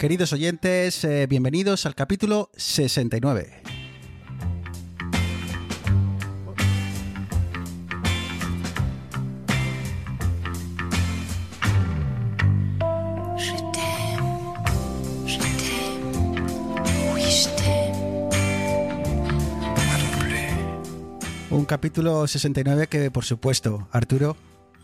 Queridos oyentes, eh, bienvenidos al capítulo 69. Je t'aime, je t'aime, oui je t'aime. Un capítulo 69 que, por supuesto, Arturo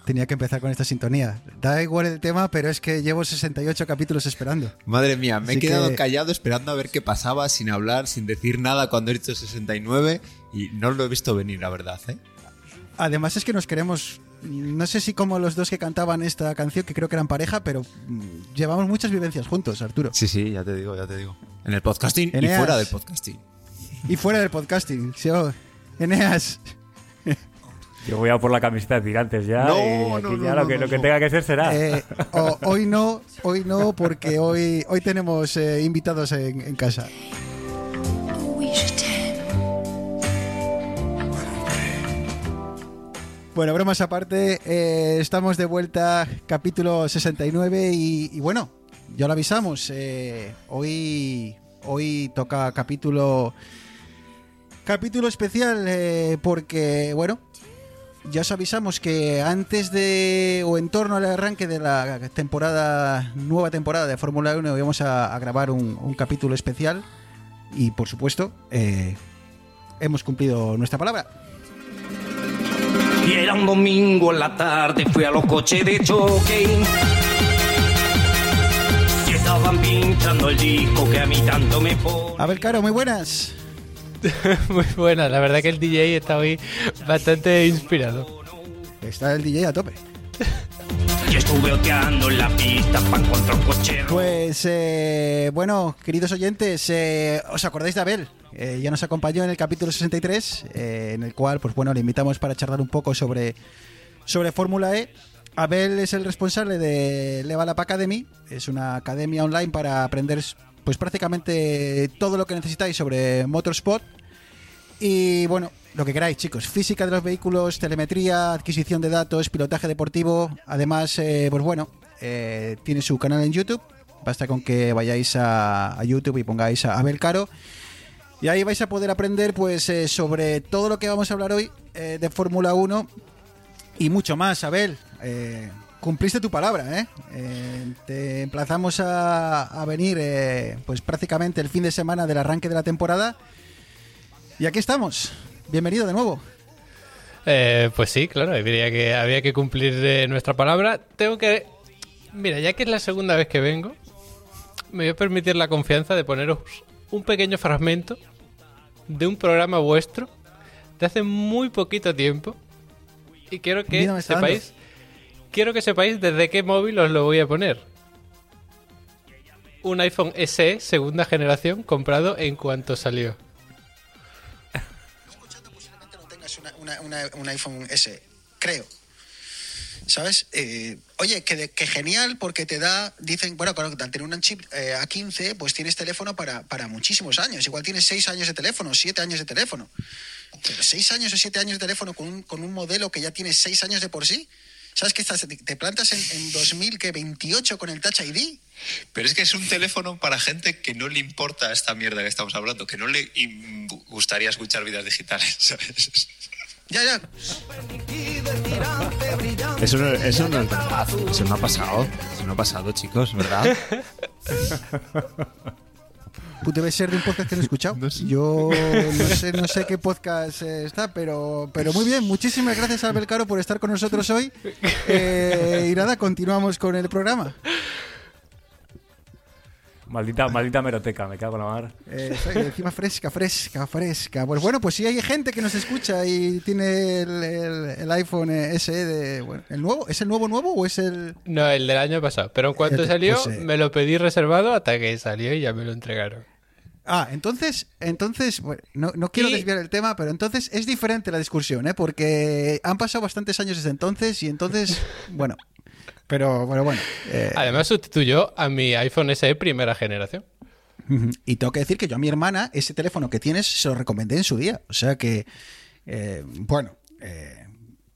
tenía que empezar con esta sintonía. Da igual el tema, pero es que llevo 68 capítulos esperando. Madre mía, me Así he quedado que- callado esperando a ver qué pasaba, sin hablar, sin decir nada cuando he dicho 69 y no lo he visto venir, la verdad, ¿eh? Además es que nos queremos, no sé si como los dos que cantaban esta canción, que creo que eran pareja, pero mm, llevamos muchas vivencias juntos, Arturo. Sí, sí, ya te digo, ya te digo. En el podcasting y fuera del podcasting. Y fuera del podcasting, sí, oh, Eneas. Yo voy a por la camiseta de tirantes ya. No, y aquí no, no, ya no, lo, que, no, lo que no. tenga que ser será. Eh, hoy no, hoy no, porque hoy, hoy tenemos eh, invitados en, en casa. Bueno, bromas aparte, eh, estamos de vuelta, capítulo 69 y, y bueno, ya lo avisamos, eh, hoy, hoy toca capítulo, capítulo especial eh, porque, bueno, ya os avisamos que antes de o en torno al arranque de la temporada, nueva temporada de Fórmula 1 íbamos a, a grabar un, un capítulo especial y por supuesto eh, hemos cumplido nuestra palabra. Y era un domingo en la tarde, fui a los coches de choque. Y estaban pinchando el disco que a mí tanto me pone. A ver, Caro, muy buenas. Muy buena, la verdad que el DJ está hoy bastante inspirado. Está el DJ a tope. Y estuve oteando en la pista para encontrar un coche. Pues eh, bueno, queridos oyentes, eh, ¿os acordáis de Abel? Eh, ya nos acompañó en el capítulo 63, eh, en el cual, pues bueno, le invitamos para charlar un poco sobre, sobre Fórmula E. Abel es el responsable de Level Up Academy, es una academia online para aprender pues prácticamente todo lo que necesitáis sobre motorsport. Y bueno, lo que queráis, chicos. Física de los vehículos, telemetría, adquisición de datos, pilotaje deportivo. Además, eh, pues bueno, eh, tiene su canal en YouTube. Basta con que vayáis a, YouTube y pongáis a Abel Caro. Y ahí vais a poder aprender pues eh, sobre todo lo que vamos a hablar hoy de Fórmula 1 y mucho más, Abel. Cumpliste tu palabra, ¿eh? Eh, te emplazamos a, a venir eh, pues prácticamente el fin de semana del arranque de la temporada. Y aquí estamos. Bienvenido de nuevo. Eh, pues sí, claro, habría que, había que cumplir eh, nuestra palabra. Tengo que... Mira, ya que es la segunda vez que vengo, me voy a permitir la confianza de poneros un pequeño fragmento de un programa vuestro de hace muy poquito tiempo. Y quiero que sepáis... Quiero que sepáis desde qué móvil os lo voy a poner. Un iPhone SE segunda generación comprado en cuanto salió. posiblemente no tengas una- una- una- un iPhone S, creo. ¿Sabes? Eh, oye, que, que genial porque te da, dicen, bueno, claro, al tener un chip eh, A15, pues tienes teléfono para, para muchísimos años. Igual tienes 6 años de teléfono, 7 años de teléfono. Pero 6 años o 7 años de teléfono con un, con un modelo que ya tiene 6 años de por sí. ¿Sabes que estás, te, plantas en, en 2028 con el Touch ID? Pero es que es un teléfono para gente que no le importa esta mierda que estamos hablando, que no le gustaría escuchar vidas digitales, ¿sabes? Ya, ya. Eso no, eso no es verdad. Eso no ha pasado. Eso no ha pasado, chicos, ¿verdad? Debe ser de un podcast que no he escuchado. Yo no sé, no sé qué podcast está, pero, pero muy bien. Muchísimas gracias, Albert Caro, por estar con nosotros hoy. Eh, y nada, continuamos con el programa. Maldita, maldita meroteca, me cago en la mar. Eh, encima fresca, fresca, fresca. Pues bueno, pues si hay gente que nos escucha y tiene el, el- el iPhone eh, SE de. Bueno, ¿El nuevo? ¿Es el nuevo nuevo o es el.? No, el del año pasado. Pero en cuanto salió, pues, eh. me lo pedí reservado hasta que salió y ya me lo entregaron. Ah, entonces, entonces, bueno, no, no quiero Y- desviar el tema, pero entonces es diferente la discusión, ¿eh? Porque han pasado bastantes años desde entonces y entonces, bueno, pero bueno, bueno. eh, Además sustituyó a mi iPhone SE primera generación. Y tengo que decir que yo a mi hermana, ese teléfono que tienes, se lo recomendé en su día. O sea que, eh, bueno, eh,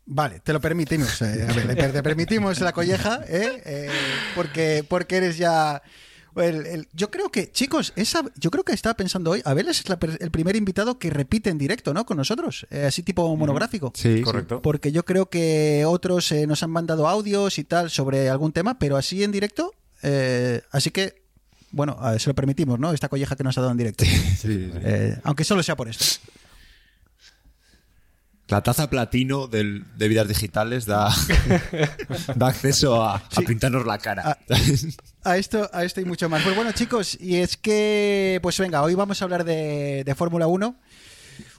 vale, te lo permitimos. a ver, te permitimos la colleja, porque, porque eres ya... el- el- yo creo que, chicos, esa, yo creo que estaba pensando hoy, Abel es la el primer invitado que repite en directo, ¿no? Con nosotros, eh, así tipo monográfico. Sí, Correcto. Porque yo creo que otros eh, nos han mandado audios y tal sobre algún tema, pero así en directo. eh, así que, bueno, a ver, se lo permitimos, ¿no? Esta colleja que nos ha dado en directo. sí, sí. Eh, aunque solo sea por esto. La taza platino del- de vidas digitales da, da acceso a, a pintarnos la cara. Ah. A esto, a esto y mucho más. Pues bueno, chicos, y es que, pues venga, hoy vamos a hablar de, de Fórmula 1.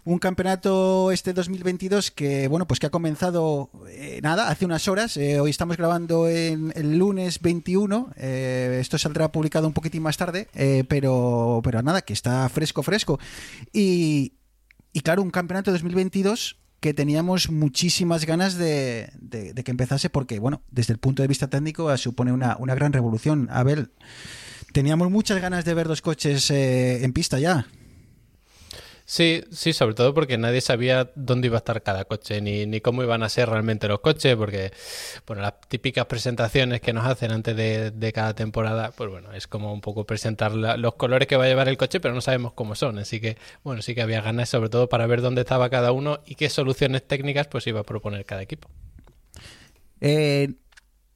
Un campeonato este 2022 que, bueno, pues que ha comenzado, eh, nada, hace unas horas. Eh, hoy estamos grabando en el lunes 21. eh, esto saldrá publicado un poquitín más tarde, pero, pero nada, que está fresco, fresco. Y, y claro, un campeonato 2022 que teníamos muchísimas ganas de, que empezase porque, bueno, desde el punto de vista técnico eh, supone una, una gran revolución. Abel, teníamos muchas ganas de ver los coches eh, en pista ya. Sí, sí, sobre todo porque nadie sabía dónde iba a estar cada coche, ni, ni cómo iban a ser realmente los coches, porque, bueno, las típicas presentaciones que nos hacen antes de, de cada temporada, pues bueno, es como un poco presentar los colores que va a llevar el coche, pero no sabemos cómo son, así que, bueno, sí que había ganas sobre todo para ver dónde estaba cada uno y qué soluciones técnicas pues iba a proponer cada equipo. Eh,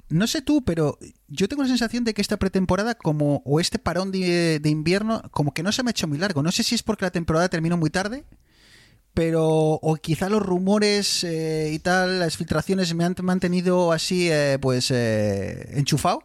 no sé tú, pero yo tengo la sensación de que esta pretemporada, como, o este parón de, invierno, como que no se me ha hecho muy largo. No sé si es porque la temporada terminó muy tarde, pero, o quizá los rumores eh, y tal, las filtraciones me han mantenido así, eh, pues, eh, enchufado.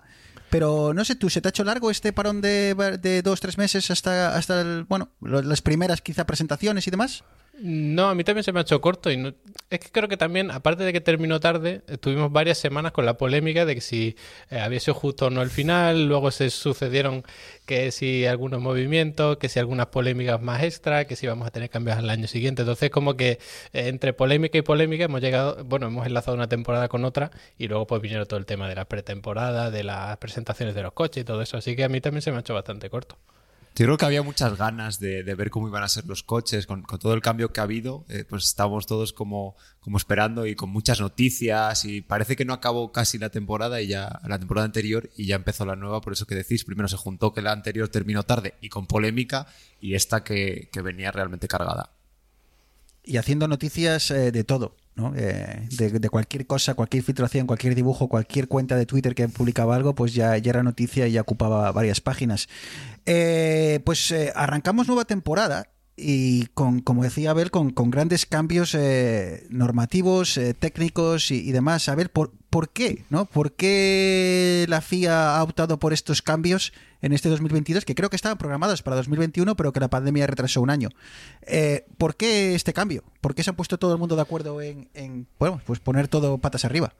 Pero no sé tú, ¿se te ha hecho largo este parón de, de dos, tres meses hasta, hasta el, bueno, las primeras quizá presentaciones y demás? No, a mí también se me ha hecho corto y no- es que creo que también, aparte de que terminó tarde, eh, tuvimos varias semanas con la polémica de que si eh, había sido justo o no el final, luego se sucedieron que si algunos movimientos, que si algunas polémicas más extra, que si vamos a tener cambios al año siguiente. Entonces como que eh, entre polémica y polémica hemos llegado, bueno, hemos enlazado una temporada con otra y luego pues vinieron todo el tema de la pretemporada, de las presentaciones de los coches y todo eso. Así que a mí también se me ha hecho bastante corto. Yo creo que había muchas ganas de, ver cómo iban a ser los coches, con, todo el cambio que ha habido, eh, pues estábamos todos como, esperando y con muchas noticias y parece que no acabó casi la temporada y ya la temporada anterior y ya empezó la nueva, por eso que decís, primero se juntó que la anterior terminó tarde y con polémica y esta que, que venía realmente cargada. y haciendo noticias eh, de todo, ¿no? Eh, de, cualquier cosa, cualquier filtración, cualquier dibujo, cualquier cuenta de Twitter que publicaba algo, pues ya, ya era noticia y ya ocupaba varias páginas. Eh, pues eh, arrancamos nueva temporada y con, como decía Abel, con, grandes cambios eh, normativos, eh, técnicos y, demás. Abel, ¿por, ¿por qué? ¿no? ¿Por qué la FIA ha optado por estos cambios en este 2022, que creo que estaban programados para 2021, pero que la pandemia retrasó un año? Eh, ¿Por qué este cambio? ¿Por qué se ha puesto todo el mundo de acuerdo en, en, bueno, pues poner todo patas arriba?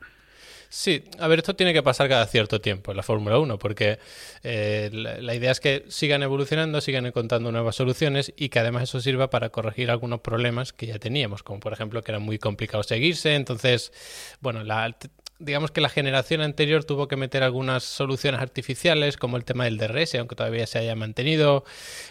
Sí, a ver, esto tiene que pasar cada cierto tiempo en la Fórmula 1, porque eh, la, la idea es que sigan evolucionando, sigan encontrando nuevas soluciones y que además eso sirva para corregir algunos problemas que ya teníamos, como por ejemplo que era muy complicado seguirse. Entonces, bueno, la, digamos que la generación anterior tuvo que meter algunas soluciones artificiales, como el tema del DRS, aunque todavía se haya mantenido.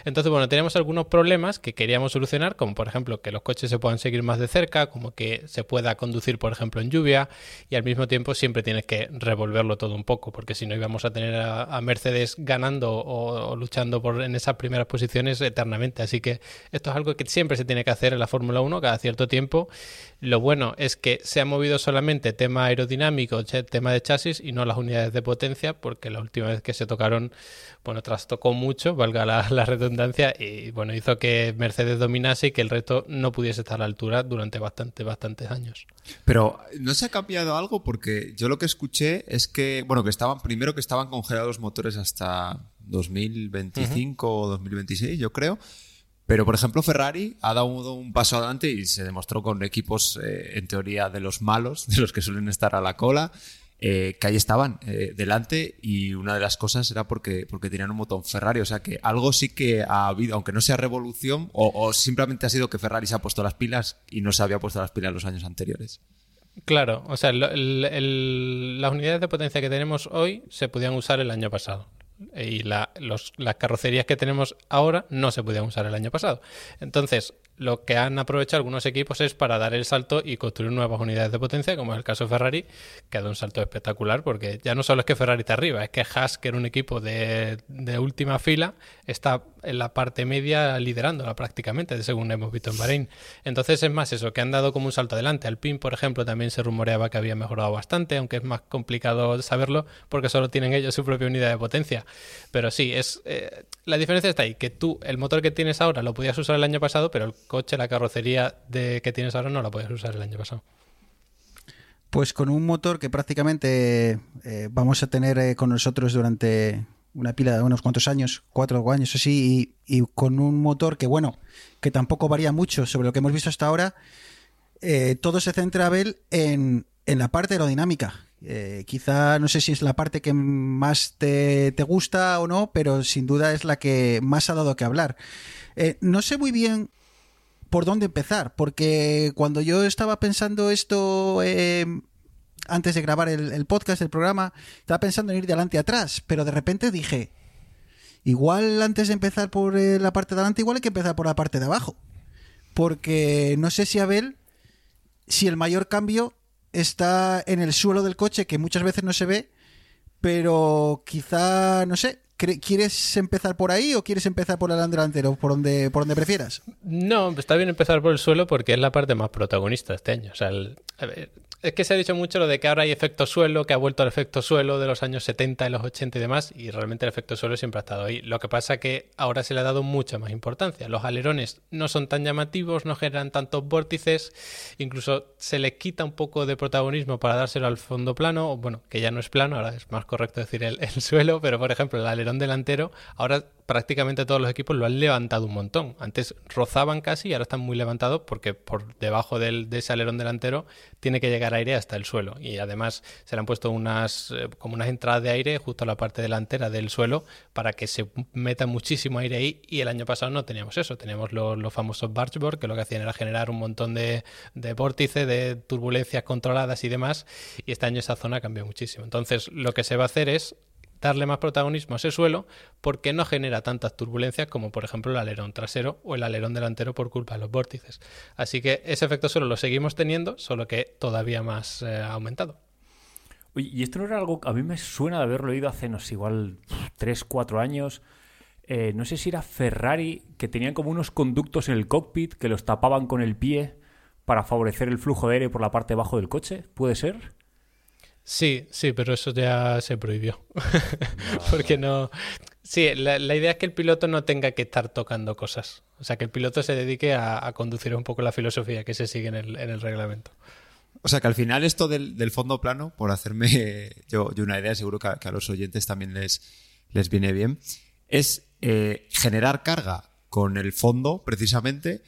Entonces, bueno, teníamos algunos problemas que queríamos solucionar, como por ejemplo que los coches se puedan seguir más de cerca, como que se pueda conducir, por ejemplo, en lluvia, y al mismo tiempo siempre tienes que revolverlo todo un poco, porque si no íbamos a tener a, Mercedes ganando o, o luchando por en esas primeras posiciones eternamente. Así que esto es algo que siempre se tiene que hacer en la Fórmula 1 cada cierto tiempo. Lo bueno es que se ha movido solamente tema aerodinámico, che- tema de chasis y no las unidades de potencia, porque la última vez que se tocaron, bueno, trastocó mucho, valga la, la redundancia, y bueno, hizo que Mercedes dominase y que el resto no pudiese estar a la altura durante bastante, bastantes años. Pero ¿no se ha cambiado algo? Porque yo lo que escuché es que, bueno, que estaban, primero que estaban congelados los motores hasta 2025 o 2026, yo creo. Pero, por ejemplo, Ferrari ha dado un paso adelante y se demostró con equipos, eh, en teoría, de los malos, de los que suelen estar a la cola. eh, que ahí estaban eh, delante y una de las cosas era porque, porque tenían un motor Ferrari. O sea que algo sí que ha habido, aunque no sea revolución, o, o simplemente ha sido que Ferrari se ha puesto las pilas y no se había puesto las pilas los años anteriores. Claro, o sea, las unidades de potencia que tenemos hoy se podían usar el año pasado. Y la- los- las carrocerías que tenemos ahora no se podían usar el año pasado. Entonces, lo que han aprovechado algunos equipos es para dar el salto y construir nuevas unidades de potencia, como es el caso de Ferrari, que ha dado un salto espectacular, porque ya no solo es que Ferrari está arriba, es que Haas, que era un equipo de, de última fila, está en la parte media liderándola prácticamente, según hemos visto en Bahrein. Entonces es más eso, que han dado como un salto adelante. Alpine, por ejemplo, también se rumoreaba que había mejorado bastante, aunque es más complicado saberlo porque solo tienen ellos su propia unidad de potencia. Pero sí, es eh, la diferencia está ahí, que tú el motor que tienes ahora lo podías usar el año pasado, pero el coche, la carrocería de, que tienes ahora no la podías usar el año pasado. Pues con un motor que prácticamente eh, vamos a tener eh, con nosotros durante una pila de unos cuantos años, cuatro años así, y, con un motor que, bueno, que tampoco varía mucho sobre lo que hemos visto hasta ahora, eh, todo se centra, Abel, en, en la parte aerodinámica. Quizá no sé si es la parte que más te, te gusta o no, pero sin duda es la que más ha dado que hablar. No sé muy bien por dónde empezar, porque cuando yo estaba pensando esto eh, antes de grabar el, podcast, el programa, estaba pensando en ir de adelante a atrás, pero de repente dije, igual antes de empezar por eh, la parte de adelante, igual hay que empezar por la parte de abajo, porque no sé si Abel, si el mayor cambio está en el suelo del coche, que muchas veces no se ve, pero quizá, no sé, ¿quieres empezar por ahí o quieres empezar por el delantero, por donde, por donde prefieras? No, está bien empezar por el suelo porque es la parte más protagonista este año. O sea, el- a ver, es que se ha dicho mucho lo de que ahora hay efecto suelo, que ha vuelto el efecto suelo de los años 70 y los 80 y demás, y realmente el efecto suelo siempre ha estado ahí. Lo que pasa que ahora se le ha dado mucha más importancia. Los alerones no son tan llamativos, no generan tantos vórtices, incluso se les quita un poco de protagonismo para dárselo al fondo plano, bueno, que ya no es plano, ahora es más correcto decir el, el suelo, pero por ejemplo el alerón delantero, ahora prácticamente todos los equipos lo han levantado un montón. Antes rozaban casi y ahora están muy levantados porque por debajo del, de ese alerón delantero tiene que llegar aire hasta el suelo. Y además se le han puesto unas eh, como unas entradas de aire justo a la parte delantera del suelo para que se meta muchísimo aire ahí. Y el año pasado no teníamos eso. Teníamos los, famosos bargeboard que lo que hacían era generar un montón de, de vórtice, de turbulencias controladas y demás. Y este año esa zona cambió muchísimo. Entonces lo que se va a hacer es darle más protagonismo a ese suelo porque no genera tantas turbulencias como por ejemplo el alerón trasero o el alerón delantero por culpa de los vórtices. Así que ese efecto suelo lo seguimos teniendo, solo que todavía más eh, aumentado. Oye, y esto no era algo, a mí me suena de haberlo oído hace, no sé, igual 3, 4 años. Eh, no sé si era Ferrari, que tenían como unos conductos en el cockpit que los tapaban con el pie para favorecer el flujo de aire por la parte de abajo del coche. ¿Puede ser? Sí, sí, pero eso ya se prohibió. Porque no. Sí, la, la idea es que el piloto no tenga que estar tocando cosas. O sea, que el piloto se dedique a, a conducir un poco la filosofía que se sigue en el, en el reglamento. O sea que al final esto del, del fondo plano, por hacerme yo, yo una idea, seguro que a, que a los oyentes también les, les viene bien, es eh, generar carga con el fondo precisamente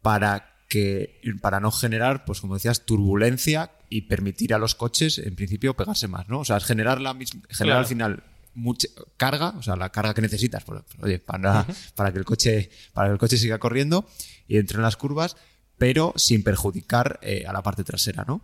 para que para no generar, pues como decías, turbulencia y permitir a los coches, en principio, pegarse más, ¿no? O sea, es generar la misma, generar Claro. al final mucha carga, o sea, la carga que necesitas, oye, para, para que el coche, para que el coche siga corriendo y entre en las curvas, pero sin perjudicar eh, a la parte trasera, ¿no?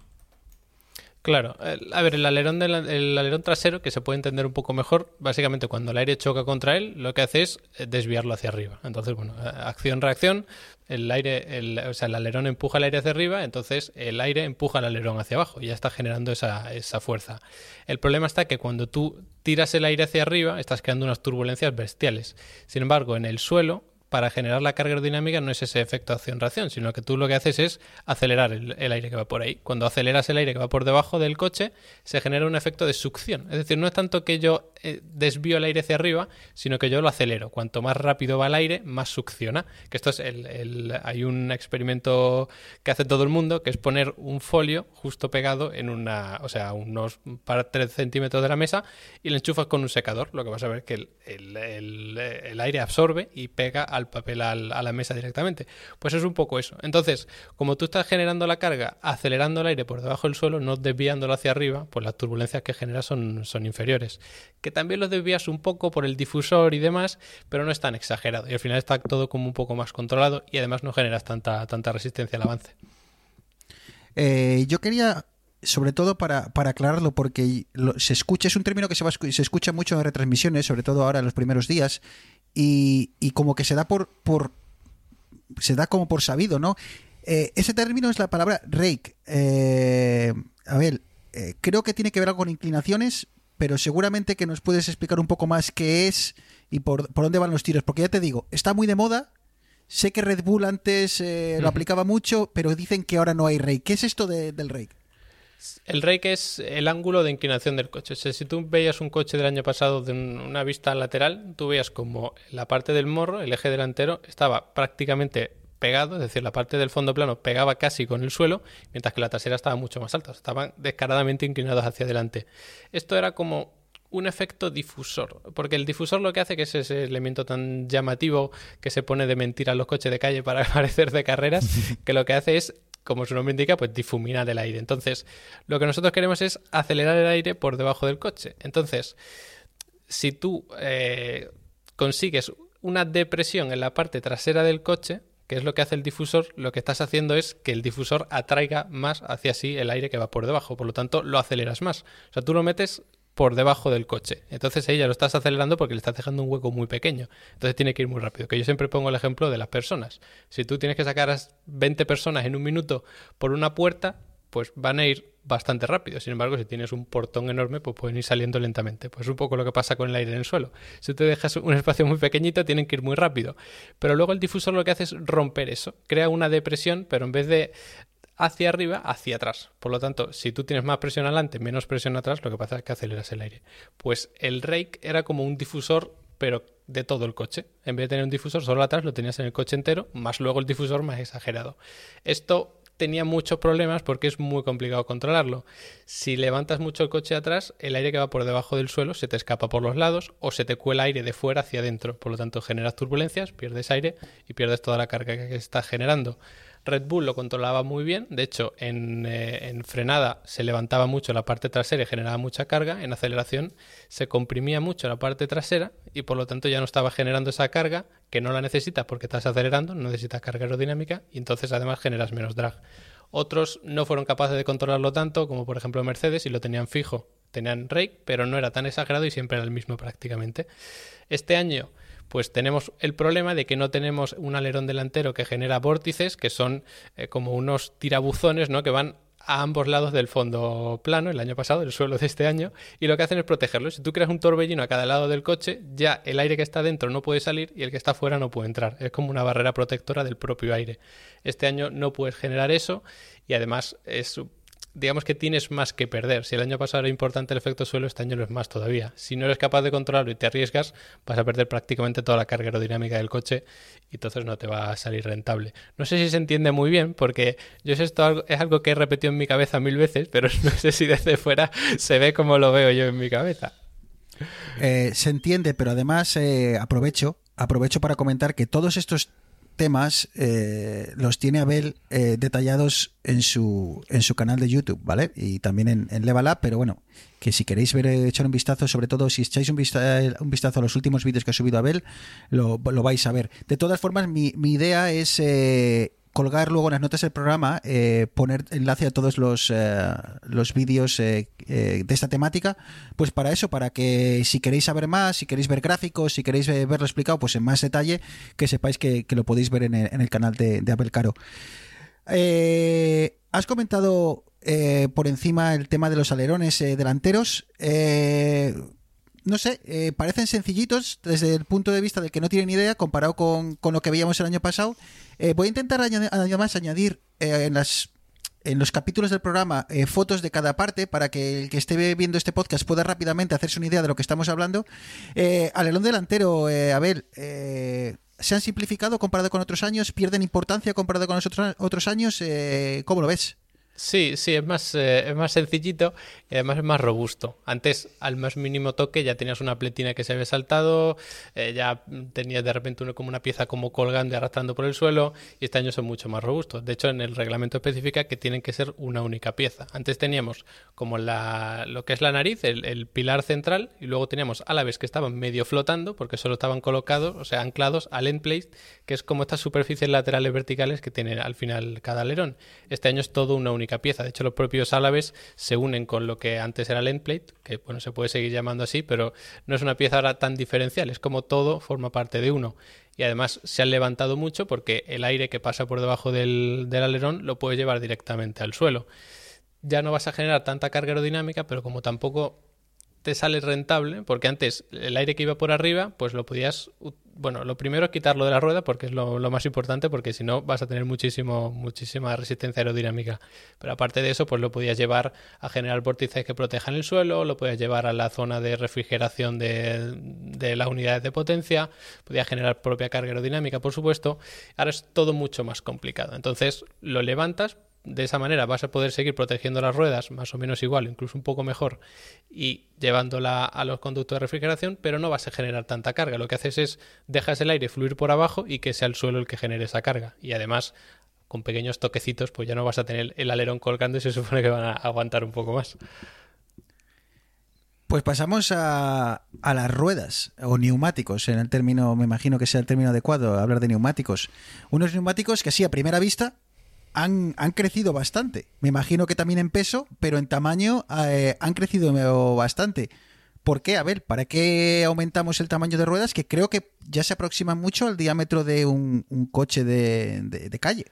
Claro, a ver, el alerón, alerón trasero, que se puede entender un poco mejor, básicamente cuando el aire choca contra él, lo que hace es eh, desviarlo hacia arriba. Entonces, bueno, eh, acción-reacción, el aire, el, o sea, el alerón empuja el aire hacia arriba, entonces el aire empuja el alerón hacia abajo y ya está generando esa, esa fuerza. El problema está que cuando tú tiras el aire hacia arriba, estás creando unas turbulencias bestiales. Sin embargo, en el suelo, para generar la carga aerodinámica no es ese efecto acción-reacción, sino que tú lo que haces es acelerar el, aire que va por ahí. Cuando aceleras el aire que va por debajo del coche, se genera un efecto de succión. Es decir, no es tanto que yo eh, desvío el aire hacia arriba, sino que yo lo acelero. Cuanto más rápido va el aire, más succiona. Que esto es el, hay un experimento que hace todo el mundo, que es poner un folio justo pegado en una, o sea, unos para 3 centímetros de la mesa y le enchufas con un secador. Lo que vas a ver que el- el aire absorbe y pega al al papel a la mesa directamente. Pues es un poco eso. Entonces, como tú estás generando la carga, acelerando el aire por debajo del suelo, no desviándolo hacia arriba, pues las turbulencias que generas son, son inferiores. Que también los desvías un poco por el difusor y demás, pero no es tan exagerado. Y al final está todo como un poco más controlado y además no generas tanta, tanta resistencia al avance. Eh, yo quería, sobre todo para, para aclararlo, porque se escucha, es un término que se, va, se escucha mucho en retransmisiones, sobre todo ahora en los primeros días, y, y como que se da por, por se da como por sabido, ¿no? Eh, ese término es la palabra rake. Eh, a ver, eh, creo que tiene que ver algo con inclinaciones, pero seguramente que nos puedes explicar un poco más qué es y por, por dónde van los tiros, porque ya te digo, está muy de moda. Sé que Red Bull antes eh, lo aplicaba mucho, pero dicen que ahora no hay rake. ¿Qué es esto de- del rake? El rake es el ángulo de inclinación del coche. Si tú veías un coche del año pasado de un- una vista lateral, tú veías como la parte del morro, el eje delantero, estaba prácticamente pegado, es decir, la parte del fondo plano pegaba casi con el suelo, mientras que la trasera estaba mucho más alta. Estaban descaradamente inclinados hacia adelante. Esto era como un efecto difusor, porque el difusor lo que hace que es ese elemento tan llamativo que se pone de mentira los coches de calle para parecer de carreras, que lo que hace es como su nombre indica, pues difuminar el aire. Entonces, lo que nosotros queremos es acelerar el aire por debajo del coche. Entonces, si tú eh, consigues una depresión en la parte trasera del coche, que es lo que hace el difusor, lo que estás haciendo es que el difusor atraiga más hacia sí el aire que va por debajo. Por lo tanto, lo aceleras más. O sea, tú lo metes por debajo del coche. Entonces ya lo estás acelerando porque le estás dejando un hueco muy pequeño. Entonces tiene que ir muy rápido. Que yo siempre pongo el ejemplo de las personas. Si tú tienes que sacar a 20 personas en un minuto por una puerta, pues van a ir bastante rápido. Sin embargo, si tienes un portón enorme, pues pueden ir saliendo lentamente. Pues es un poco lo que pasa con el aire en el suelo. Si te dejas un espacio muy pequeñito, tienen que ir muy rápido. Pero luego el difusor lo que hace es romper eso. Crea una depresión, pero en vez de hacia arriba, hacia atrás. Por lo tanto, si tú tienes más presión adelante, menos presión atrás, lo que pasa es que aceleras el aire. Pues el rake era como un difusor, pero de todo el coche. En vez de tener un difusor solo atrás, lo tenías en el coche entero, más luego el difusor más exagerado. Esto tenía muchos problemas porque es muy complicado controlarlo. Si levantas mucho el coche atrás, el aire que va por debajo del suelo se te escapa por los lados o se te cuela aire de fuera hacia adentro. Por lo tanto, generas turbulencias, pierdes aire y pierdes toda la carga que estás generando. Red Bull lo controlaba muy bien, de hecho en, eh, en, frenada se levantaba mucho la parte trasera y generaba mucha carga, en aceleración se comprimía mucho la parte trasera y por lo tanto ya no estaba generando esa carga que no la necesitas porque estás acelerando, no necesitas carga aerodinámica y entonces además generas menos drag. Otros no fueron capaces de controlarlo tanto, como por ejemplo Mercedes, y lo tenían fijo. Tenían rake, pero no era tan exagerado y siempre era el mismo prácticamente. Este año pues tenemos el problema de que no tenemos un alerón delantero que genera vórtices, que son eh, como unos tirabuzones, ¿no? Que van a ambos lados del fondo plano, el año pasado, el suelo de este año, y lo que hacen es protegerlo. Si tú creas un torbellino a cada lado del coche, ya el aire que está dentro no puede salir y el que está fuera no puede entrar. Es como una barrera protectora del propio aire. Este año no puedes generar eso y además es digamos que tienes más que perder. Si el año pasado era importante el efecto suelo, este año lo es más todavía. Si no eres capaz de controlarlo y te arriesgas, vas a perder prácticamente toda la carga aerodinámica del coche y entonces no te va a salir rentable. No sé si se entiende muy bien, porque yo sé esto es algo que he repetido en mi cabeza mil veces, pero no sé si desde fuera se ve como lo veo yo en mi cabeza. Eh, se entiende, pero además eh, aprovecho, aprovecho para comentar que todos estos temas eh, los tiene Abel eh, detallados en su, en su canal de YouTube, ¿vale? Y también en, en pero bueno, que si queréis ver, echar un vistazo, sobre todo si echáis un, vista, un vistazo a los últimos vídeos que ha subido Abel, lo, lo vais a ver. De todas formas, mi, mi idea es eh, colgar luego en las notas del programa, eh, poner enlace a todos los, eh, los vídeos eh, de esta temática, pues para eso, para que si queréis saber más, si queréis ver gráficos, si queréis verlo explicado, pues en más detalle, que sepáis que, que lo podéis ver en el, canal de, de, Abel Caro. has comentado por encima el tema de los alerones delanteros no sé, eh, parecen sencillitos desde el punto de vista del que no tienen idea comparado con, con lo que veíamos el año pasado. Eh, voy a intentar añadir, además añadir eh, en las en los capítulos del programa fotos de cada parte para que el que esté viendo este podcast pueda rápidamente hacerse una idea de lo que estamos hablando. alerón delantero, Abel, ¿se han simplificado comparado con otros años? ¿Pierden importancia comparado con los otros, otros años? ¿Cómo lo ves? Sí, sí, es más, eh, es más sencillito y además es más robusto. Antes, al más mínimo toque, ya tenías una pletina que se había saltado, eh, ya tenías de repente uno como una pieza como colgando y arrastrando por el suelo, y este año son mucho más robustos. De hecho, en el reglamento especifica que tienen que ser una única pieza. Antes teníamos como la, lo que es la nariz, el, pilar central, y luego teníamos alaves que estaban medio flotando, porque solo estaban colocados, o sea, anclados al end plate, que es como estas superficies laterales verticales que tiene al final cada alerón. Este año es todo una única pieza. De hecho, los propios álabes se unen con lo que antes era el end plate, que bueno, se puede seguir llamando así, pero no es una pieza ahora tan diferencial, es como todo forma parte de uno. Y además se han levantado mucho porque el aire que pasa por debajo del, del alerón lo puede llevar directamente al suelo. Ya no vas a generar tanta carga aerodinámica, pero como tampoco te sale rentable, porque antes el aire que iba por arriba, pues lo podías, bueno, lo primero es quitarlo de la rueda, porque es lo, lo más importante, porque si no vas a tener muchísimo, muchísima resistencia aerodinámica. Pero aparte de eso, pues lo podías llevar a generar vórtices que protejan el suelo, lo podías llevar a la zona de refrigeración de, de las unidades de potencia, podías generar propia carga aerodinámica, por supuesto. Ahora es todo mucho más complicado. Entonces lo levantas, de esa manera vas a poder seguir protegiendo las ruedas más o menos igual, incluso un poco mejor, y llevándola a los conductos de refrigeración, pero no vas a generar tanta carga. Lo que haces es dejas el aire fluir por abajo y que sea el suelo el que genere esa carga. Y además, con pequeños toquecitos, pues ya no vas a tener el alerón colgando y se supone que van a aguantar un poco más. Pues pasamos a, a las ruedas o neumáticos, en el término, me imagino que sea el término adecuado, hablar de neumáticos. Unos neumáticos que sí, a primera vista, han, han crecido bastante. Me imagino que también en peso, pero en tamaño eh, han crecido bastante. ¿Por qué? A ver, ¿para qué aumentamos el tamaño de ruedas? Que creo que ya se aproximan mucho al diámetro de un, coche de, de- calle.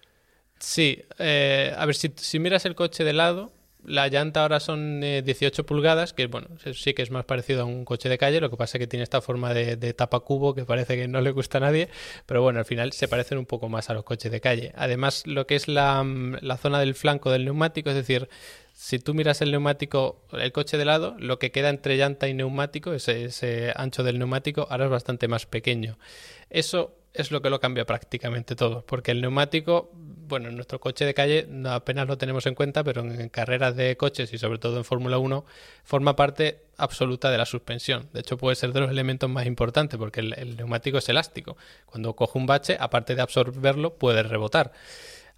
Sí, eh, a ver, si miras el coche de lado, la llanta ahora son eh, 18 pulgadas, que bueno, sí que es más parecido a un coche de calle, lo que pasa es que tiene esta forma de, tapa cubo que parece que no le gusta a nadie, pero bueno, al final se parecen un poco más a los coches de calle. Además, lo que es la, mm, zona del flanco del neumático, es decir, si tú miras el neumático, el coche de lado, lo que queda entre llanta y neumático, ese ancho del neumático, ahora es bastante más pequeño. Eso es lo que lo cambia prácticamente todo, porque el neumático, bueno, en nuestro coche de calle apenas lo tenemos en cuenta, pero en, carreras de coches y sobre todo en Fórmula 1 forma parte absoluta de la suspensión. De hecho, puede ser de los elementos más importantes, porque el, el neumático es elástico. Cuando coge un bache, aparte de absorberlo, puede rebotar.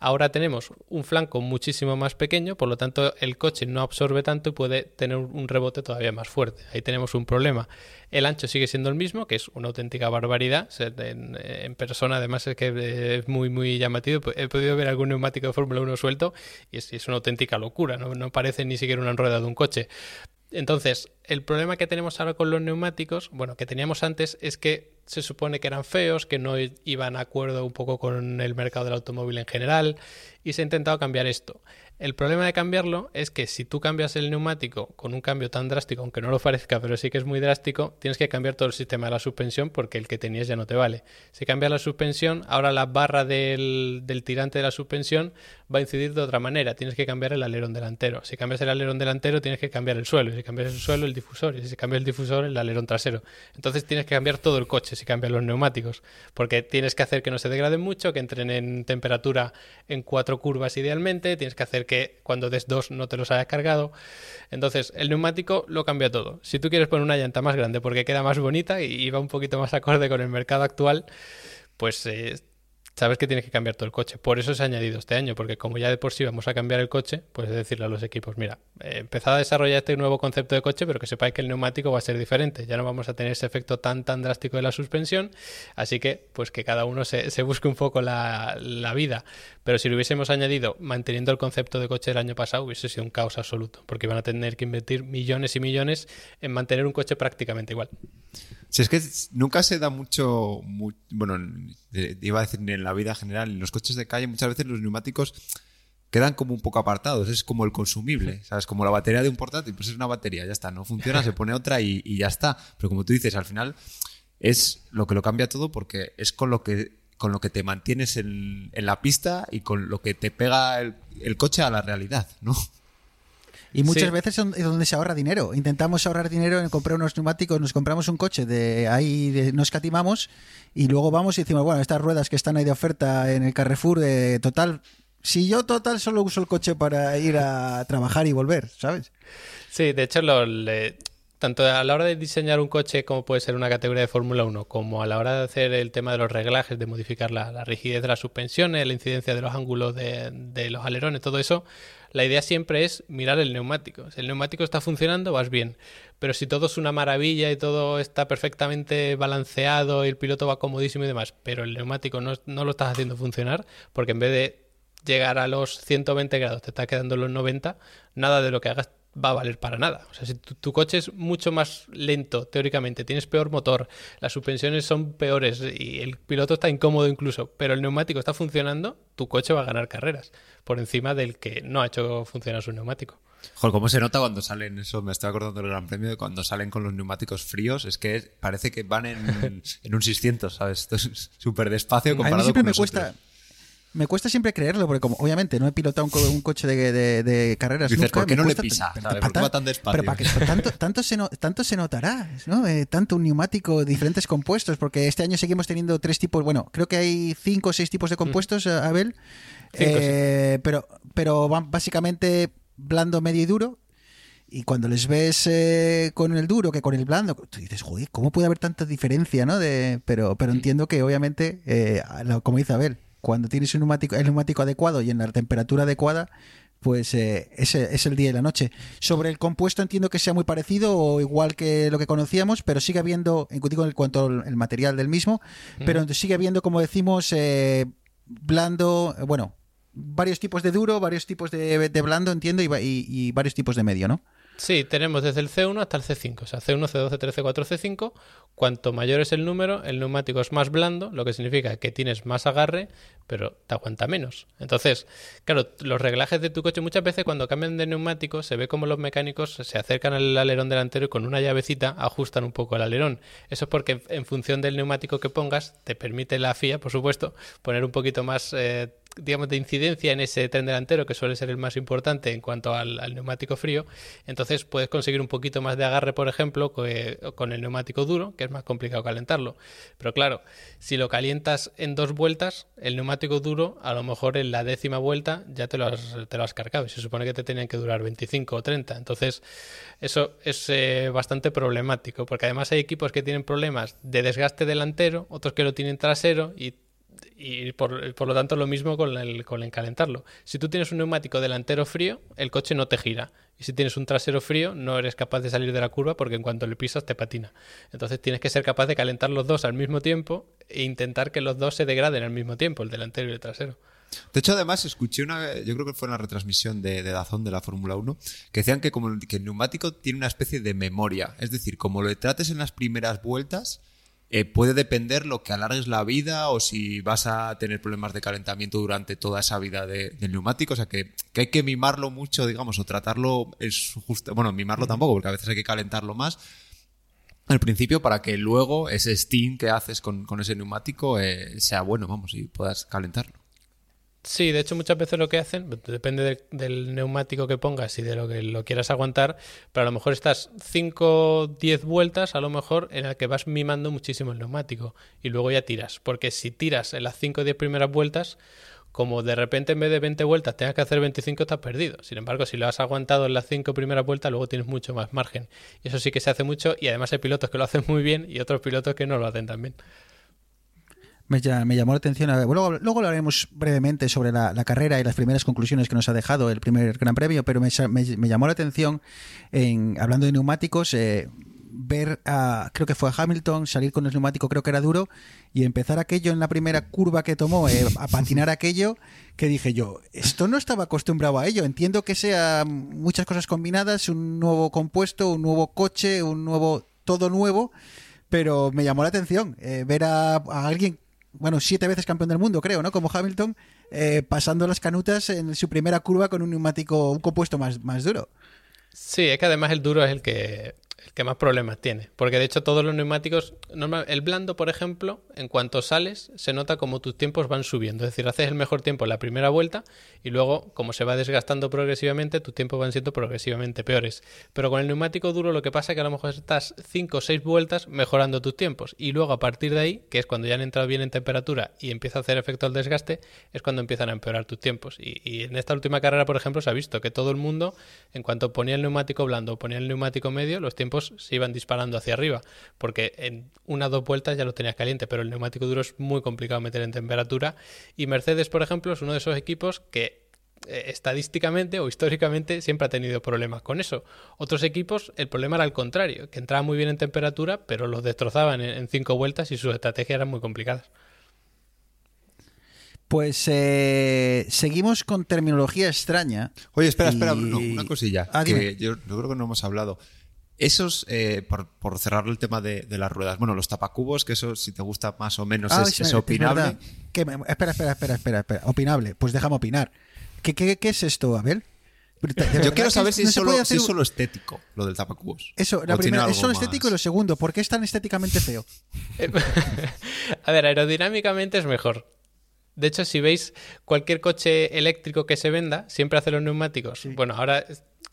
Ahora tenemos un flanco muchísimo más pequeño, por lo tanto el coche no absorbe tanto y puede tener un rebote todavía más fuerte. Ahí tenemos un problema. El ancho sigue siendo el mismo, que es una auténtica barbaridad. En, persona, además, es que eh, es muy, muy llamativo. He podido ver algún neumático de Fórmula 1 suelto y es, es una auténtica locura. ¿no? no parece ni siquiera una rueda de un coche. Entonces, el problema que tenemos ahora con los neumáticos, bueno, que teníamos antes, es que se supone que eran feos, que no iban a acuerdo un poco con el mercado del automóvil en general, y se ha intentado cambiar esto. El problema de cambiarlo es que si tú cambias el neumático con un cambio tan drástico, aunque no lo parezca, pero sí que es muy drástico, tienes que cambiar todo el sistema de la suspensión porque el que tenías ya no te vale. Si cambias la suspensión, ahora la barra del, tirante de la suspensión va a incidir de otra manera. Tienes que cambiar el alerón delantero. Si cambias el alerón delantero, tienes que cambiar el suelo. Si cambias el suelo, el difusor. Y si cambias el difusor, el alerón trasero. Entonces tienes que cambiar todo el coche si cambias los neumáticos. Porque tienes que hacer que no se degraden mucho, que entren en temperatura en cuatro curvas idealmente. Tienes que hacer que cuando des dos no te los hayas cargado. Entonces, el neumático lo cambia todo. Si tú quieres poner una llanta más grande porque queda más bonita y va un poquito más acorde con el mercado actual, pues eh, sabes que tienes que cambiar todo el coche. Por eso se ha añadido este año, porque como ya de por sí vamos a cambiar el coche, pues es decirle a los equipos, mira, eh, empezad a desarrollar este nuevo concepto de coche, pero que sepáis que el neumático va a ser diferente. Ya no vamos a tener ese efecto tan tan drástico de la suspensión, así que pues que cada uno se, se busque un poco la, la vida. Pero si lo hubiésemos añadido manteniendo el concepto de coche del año pasado, hubiese sido un caos absoluto, porque iban a tener que invertir millones y millones en mantener un coche prácticamente igual. Si es que nunca se da mucho, mu- bueno, iba a decir en la vida general, en los coches de calle muchas veces los neumáticos quedan como un poco apartados, es como el consumible, ¿sabes? Como la batería de un portátil, pues es una batería, ya está, no funciona, se pone otra y, y ya está. Pero como tú dices, al final es lo que lo cambia todo porque es con lo que con lo que te mantienes en, en la pista y con lo que te pega el, el coche a la realidad, ¿no? Y muchas Sí. veces es donde se ahorra dinero. Intentamos ahorrar dinero en comprar unos neumáticos, nos compramos un coche, de ahí de- nos catimamos y luego vamos y decimos, bueno, estas ruedas que están ahí de oferta en el Carrefour, de total, Si yo total solo uso el coche para ir a trabajar y volver, ¿sabes? Sí, de hecho, lo- le- tanto a la hora de diseñar un coche como puede ser una categoría de Fórmula 1, como a la hora de hacer el tema de los reglajes, de modificar la, la rigidez de las suspensiones, la incidencia de los ángulos de, de los alerones, todo eso, la idea siempre es mirar el neumático. Si el neumático está funcionando, vas bien. Pero si todo es una maravilla y todo está perfectamente balanceado y el piloto va comodísimo y demás, pero el neumático no, lo estás haciendo funcionar, porque en vez de llegar a los 120 grados, te está quedando los 90, nada de lo que hagas va a valer para nada. O sea, si tu, tu coche es mucho más lento, teóricamente, tienes peor motor, las suspensiones son peores y el piloto está incómodo incluso, pero el neumático está funcionando, tu coche va a ganar carreras por encima del que no ha hecho funcionar su neumático. Joder, ¿cómo se nota cuando salen eso? Me estoy acordando del Gran Premio de cuando salen con los neumáticos fríos. Es que parece que van en, en un 600, ¿sabes? Esto es súper despacio A mí comparado siempre con me nosotros. cuesta, me cuesta siempre creerlo, porque como obviamente no he pilotado un, co- un coche de, de- de carreras Dices, nunca, ¿por qué no le pisa? pa- ¿Por qué va tan despacio? Pero para que tanto, tanto, se no- tanto se notará, ¿no? Eh, tanto un neumático, diferentes compuestos, porque este año seguimos teniendo tres tipos, bueno, creo que hay cinco o seis tipos de compuestos, eh, Abel, Cinco, Eh, pero, pero van básicamente blando, medio y duro. Y cuando les ves eh, con el duro que con el blando, tú dices, joder, ¿cómo puede haber tanta diferencia? ¿no? De, pero, pero entiendo que obviamente, eh, como dice Abel, cuando tienes un neumático, el neumático adecuado y en la temperatura adecuada, pues eh, ese es el día y la noche. Sobre el compuesto entiendo que sea muy parecido o igual que lo que conocíamos, pero sigue habiendo, en cuanto al el material del mismo, pero sigue habiendo, como decimos, eh, blando, eh, bueno, varios tipos de duro, varios tipos de, de blando, entiendo, y, va- y- y varios tipos de medio, ¿no? Sí, tenemos desde el C1 hasta el C5, o sea, C1, C2, C3, C4, C5. Cuanto mayor es el número, el neumático es más blando, lo que significa que tienes más agarre, pero te aguanta menos. Entonces, claro, los reglajes de tu coche muchas veces cuando cambian de neumático se ve como los mecánicos se acercan al alerón delantero y con una llavecita ajustan un poco el alerón. Eso es porque en función del neumático que pongas, te permite la FIA, por supuesto, poner un poquito más... eh, digamos, de incidencia en ese tren delantero, que suele ser el más importante en cuanto al, neumático frío. Entonces puedes conseguir un poquito más de agarre, por ejemplo, que- con el neumático duro, que es más complicado calentarlo. Pero claro, si lo calientas en dos vueltas, el neumático duro, a lo mejor en la décima vuelta ya te lo has, te lo has cargado. Y se supone que te tenían que durar 25 o 30. Entonces, eso es eh, bastante problemático, porque además hay equipos que tienen problemas de desgaste delantero, otros que lo tienen trasero y y por, por lo tanto lo mismo con el, con el calentarlo. Si tú tienes un neumático delantero frío, el coche no te gira. Y si tienes un trasero frío, no eres capaz de salir de la curva porque en cuanto le pisas te patina. Entonces tienes que ser capaz de calentar los dos al mismo tiempo e intentar que los dos se degraden al mismo tiempo, el delantero y el trasero. De hecho, además, escuché una, yo creo que fue en la retransmisión de, de Dazón de la Fórmula 1, que decían que como que el neumático tiene una especie de memoria. Es decir, como lo trates en las primeras vueltas, eh, puede depender lo que alargues la vida o si vas a tener problemas de calentamiento durante toda esa vida de- del neumático. O sea, que, que hay que mimarlo mucho, digamos, o tratarlo es justo. Bueno, mimarlo tampoco, porque a veces hay que calentarlo más. Al principio, para que luego ese steam que haces con, con ese neumático eh, sea bueno, vamos, y puedas calentarlo. Sí, de hecho muchas veces lo que hacen, depende del, neumático que pongas y de lo que lo quieras aguantar, pero a lo mejor estás 5 o 10 vueltas, a lo mejor en el que vas mimando muchísimo el neumático y luego ya tiras, porque si tiras en las 5 o 10 primeras vueltas, como de repente en vez de 20 vueltas tengas que hacer 25, estás perdido. Sin embargo, si lo has aguantado en las 5 primeras vueltas, luego tienes mucho más margen. Y eso sí que se hace mucho y además hay pilotos que lo hacen muy bien y otros pilotos que no lo hacen tan bien. Me, me llamó la atención. Luego, luego hablaremos brevemente sobre la, carrera y las primeras conclusiones que nos ha dejado el primer Gran Premio, pero me, llamó la atención, en, hablando de neumáticos, eh, ver a, creo que fue a Hamilton salir con el neumático, creo que era duro, y empezar aquello en la primera curva que tomó, eh, a patinar aquello, que dije yo, esto no estaba acostumbrado a ello. Entiendo que sea muchas cosas combinadas, un nuevo compuesto, un nuevo coche, un nuevo, todo nuevo, pero me llamó la atención eh, ver a alguien, bueno, siete veces campeón del mundo, creo, ¿no? Como Hamilton, eh, pasando las canutas en su primera curva con un neumático, un compuesto más, más duro. Sí, es que además el duro es el que el que más problemas tiene. Porque de hecho todos los neumáticos, normal, el blando, por ejemplo, en cuanto sales, se nota como tus tiempos van subiendo. Es decir, haces el mejor tiempo en la primera vuelta y luego, como se va desgastando progresivamente, tus tiempos van siendo progresivamente peores. Pero con el neumático duro lo que pasa es que a lo mejor estás 5 o 6 vueltas mejorando tus tiempos. Y luego a partir de ahí, que es cuando ya han entrado bien en temperatura y empieza a hacer efecto el desgaste, es cuando empiezan a empeorar tus tiempos. Y, y en esta última carrera, por ejemplo, se ha visto que todo el mundo, en cuanto ponía el neumático blando o ponía el neumático medio, los tiempos se iban disparando hacia arriba, porque en una o dos vueltas ya lo tenías caliente, pero el neumático duro es muy complicado meter en temperatura. Y Mercedes, por ejemplo, es uno de esos equipos que eh, estadísticamente o históricamente siempre ha tenido problemas con eso. Otros equipos el problema era al contrario, que entraban muy bien en temperatura, pero los destrozaban en, en cinco vueltas y sus estrategias eran muy complicadas. Pues eh, seguimos con terminología extraña. Oye, espera, Y- espera, Bruno, una cosilla. Ah, que yo creo que no hemos hablado. Esos, eh, por, por cerrar el tema de, de las ruedas, bueno, los tapacubos, que eso si te gusta más o menos Ah, es, opinable. me- espera, espera, espera, espera, espera. Opinable. Pues déjame opinar. ¿Qué, qué, qué es esto, Abel? De verdad Yo quiero saber si no es solo, si es estético, lo del tapacubos. Eso, la primera, es solo más. estético y lo segundo, ¿por qué es tan estéticamente feo? A ver, aerodinámicamente es mejor. De hecho, si veis cualquier coche eléctrico que se venda, siempre hace los neumáticos. Bueno, ahora,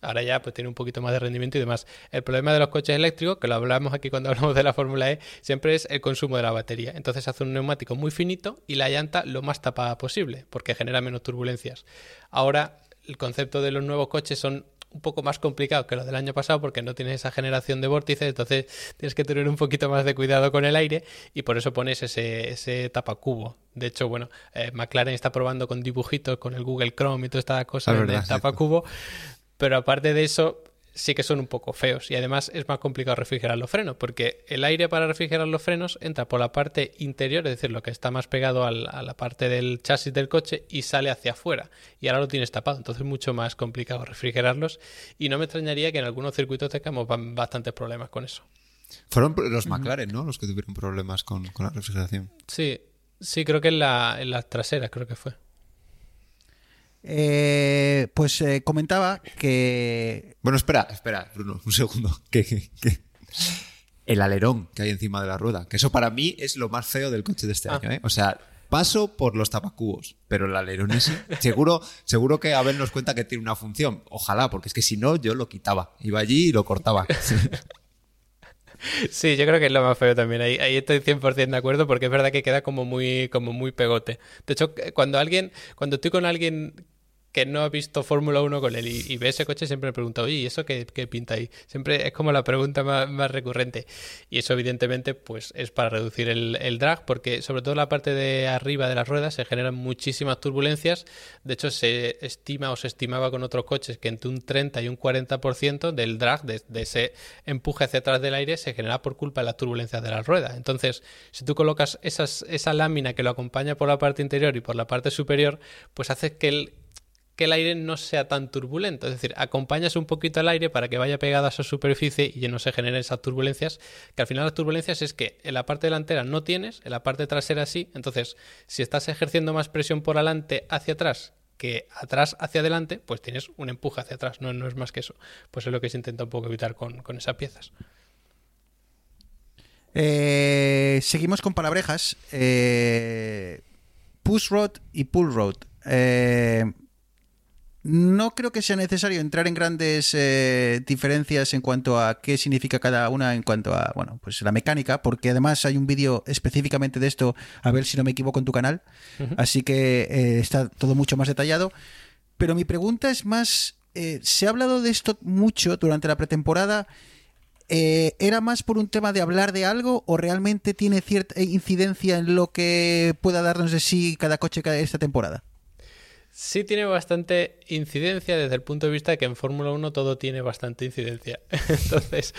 ahora ya pues tiene un poquito más de rendimiento y demás. El problema de los coches eléctricos, que lo hablamos aquí cuando hablamos de la Fórmula E, siempre es el consumo de la batería. Entonces hace un neumático muy finito y la llanta lo más tapada posible, porque genera menos turbulencias. Ahora, el concepto de los nuevos coches son un poco más complicados que los del año pasado porque no tienes esa generación de vórtices, entonces tienes que tener un poquito más de cuidado con el aire y por eso pones ese, ese tapacubo. De hecho, bueno, eh, McLaren está probando con dibujitos, con el Google Chrome y en verdad, el cierto. tapacubo, pero aparte de eso sí que son un poco feos y además es más complicado refrigerar los frenos porque el aire para refrigerar los frenos entra por la parte interior, es decir, lo que está más pegado al- a la parte del chasis del coche y sale hacia afuera y ahora lo tienes tapado, entonces es mucho más complicado refrigerarlos y no me extrañaría que en algunos circuitos tengamos ba- bastantes problemas con eso. Fueron los McLaren, ¿no? Los que tuvieron problemas con, con la refrigeración. Sí, sí, creo que en, la, en las traseras creo que fue. Eh, pues eh, comentaba que Bueno, espera, espera, Bruno, un segundo. Que- El alerón que hay encima de la rueda, que eso para mí es lo más feo del coche de este Ah. año, ¿eh? O sea, paso por los tapacubos, pero el alerón ese, seguro, seguro que Abel nos cuenta que tiene una función. Ojalá, porque es que si no, yo lo quitaba. Iba allí y lo cortaba. Sí, yo creo que es lo más feo también. Ahí, ahí estoy 100% de acuerdo porque es verdad que queda como muy, como muy pegote. De hecho, cuando alguien, cuando estoy con alguien que no ha visto Fórmula 1 con él y, y ve ese coche, siempre me pregunta, oye, ¿y eso qué, qué pinta ahí? Siempre es como la pregunta más, más recurrente. Y eso, evidentemente, pues es para reducir el, drag, porque sobre todo la parte de arriba de las ruedas se generan muchísimas turbulencias. De hecho, se estima o se estimaba con otros coches que entre un 30 y un 40% del drag, de, de ese empuje hacia atrás del aire, se genera por culpa de las turbulencias de las ruedas. Entonces, si tú colocas esas, esa lámina que lo acompaña por la parte interior y por la parte superior, pues hace que el, que el aire no sea tan turbulento. Es decir, acompañas un poquito al aire para que vaya pegado a esa superficie y no se generen esas turbulencias. Que al final las turbulencias es que en la parte delantera no tienes, en la parte trasera sí. Entonces, si estás ejerciendo más presión por adelante hacia atrás que atrás hacia adelante, pues tienes un empuje hacia atrás. No, no es más que eso. Pues es lo que se intenta un poco evitar con, con esas piezas. eh, seguimos con palabrejas. Eh, push rod y pull rod. Eh, no creo que sea necesario entrar en grandes eh, diferencias en cuanto a qué significa cada una en cuanto a bueno pues la mecánica porque además hay un vídeo específicamente de esto a ver si no me equivoco en tu canal. Así que eh, está todo mucho más detallado. Pero mi pregunta es más eh, se ha hablado de esto mucho durante la pretemporada eh, ¿Era más por un tema de hablar de algo o realmente tiene cierta incidencia en lo que pueda darnos de sí cada coche esta temporada? Sí tiene bastante incidencia desde el punto de vista de que en Fórmula 1 todo tiene bastante incidencia. Entonces,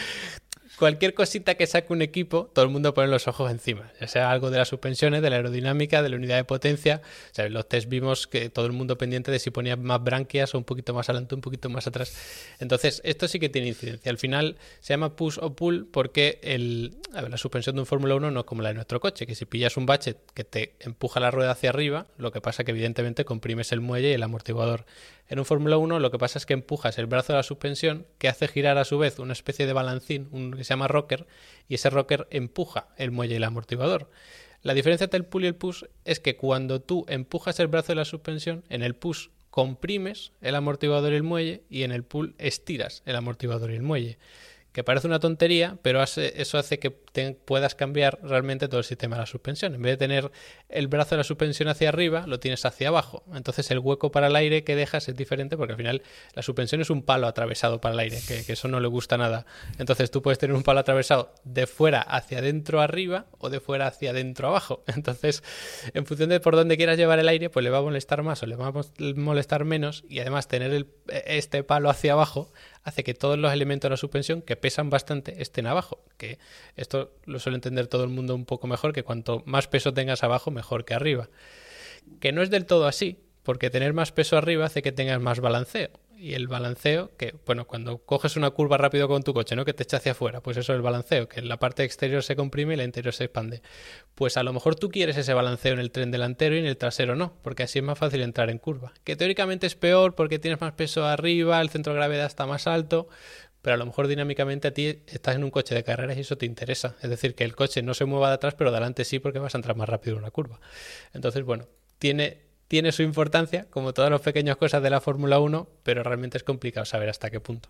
cualquier cosita que saque un equipo, todo el mundo pone los ojos encima. Ya sea algo de las suspensiones, de la aerodinámica, de la unidad de potencia. En los test vimos que todo el mundo pendiente de si ponía más branquias o un poquito más adelante, un poquito más atrás. Entonces, esto sí que tiene incidencia. Al final se llama push o pull porque el, la suspensión de un Fórmula 1 no es como la de nuestro coche, que si pillas un bache que te empuja la rueda hacia arriba, lo que pasa que evidentemente comprimes el muelle y el amortiguador En un Fórmula 1 lo que pasa es que empujas el brazo de la suspensión que hace girar a su vez una especie de balancín, un que se llama rocker, y ese rocker empuja el muelle y el amortiguador. La diferencia entre el pull y el push es que cuando tú empujas el brazo de la suspensión, en el push comprimes el amortiguador y el muelle y en el pull estiras el amortiguador y el muelle. Que parece una tontería, pero hace- eso hace que puedas cambiar realmente todo el sistema de la suspensión. En vez de tener el brazo de la suspensión hacia arriba, lo tienes hacia abajo. Entonces el hueco para el aire que dejas es diferente porque al final la suspensión es un palo atravesado para el aire, que, eso no le gusta nada. Entonces tú puedes tener un palo atravesado de fuera hacia adentro arriba o de fuera hacia adentro abajo. Entonces, en función de por dónde quieras llevar el aire, pues le va a molestar más o le va a molestar menos. Y además tener el- este palo hacia abajo hace que todos los elementos de la suspensión que pesan bastante estén abajo. Que esto lo suele entender todo el mundo un poco mejor, que cuanto más peso tengas abajo, mejor que arriba. Que no es del todo así, porque tener más peso arriba hace que tengas más balanceo. Y el balanceo, que, bueno, cuando coges una curva rápido con tu coche, ¿no? Que te echa hacia afuera, pues eso es el balanceo, que la parte exterior se comprime y la interior se expande. Pues a lo mejor tú quieres ese balanceo en el tren delantero y en el trasero no, porque así es más fácil entrar en curva. Que teóricamente es peor porque tienes más peso arriba, el centro de gravedad está más alto, pero a lo mejor dinámicamente a ti estás en un coche de carreras y eso te interesa. Es decir, que el coche no se mueva de atrás, pero de adelante sí porque vas a entrar más rápido en una curva. Entonces, bueno, tiene, tiene su importancia, como todas las pequeñas cosas de la Fórmula 1, pero realmente es complicado saber hasta qué punto.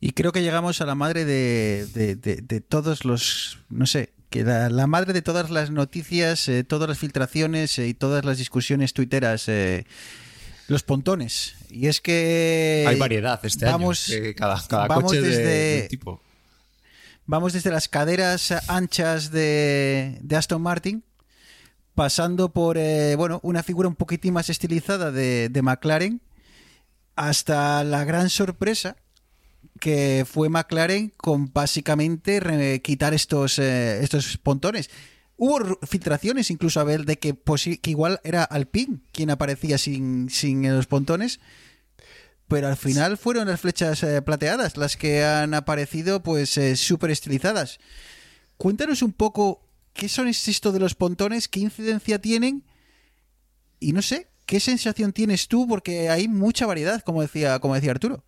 Y creo que llegamos a la madre de, de- de- de todos los, no sé, que la, la madre de todas las noticias, eh, todas las filtraciones eh, y todas las discusiones tuiteras, eh, los pontones. Y es que... Hay variedad este vamos, año. cada cada vamos coche de- desde- de, tipo. Vamos desde las caderas anchas de, de Aston Martin, pasando por eh, bueno, una figura un poquitín más estilizada de, de McLaren, hasta la gran sorpresa que fue McLaren con básicamente quitar estos, eh, estos pontones. Hubo filtraciones incluso, Abel, de que, igual era Alpine quien aparecía sin, sin los pontones, pero al final fueron las flechas eh, plateadas las que han aparecido pues súper estilizadas. Cuéntanos un poco qué son esto de los pontones, qué incidencia tienen y no sé, qué sensación tienes tú porque hay mucha variedad, como decía, como decía Arturo.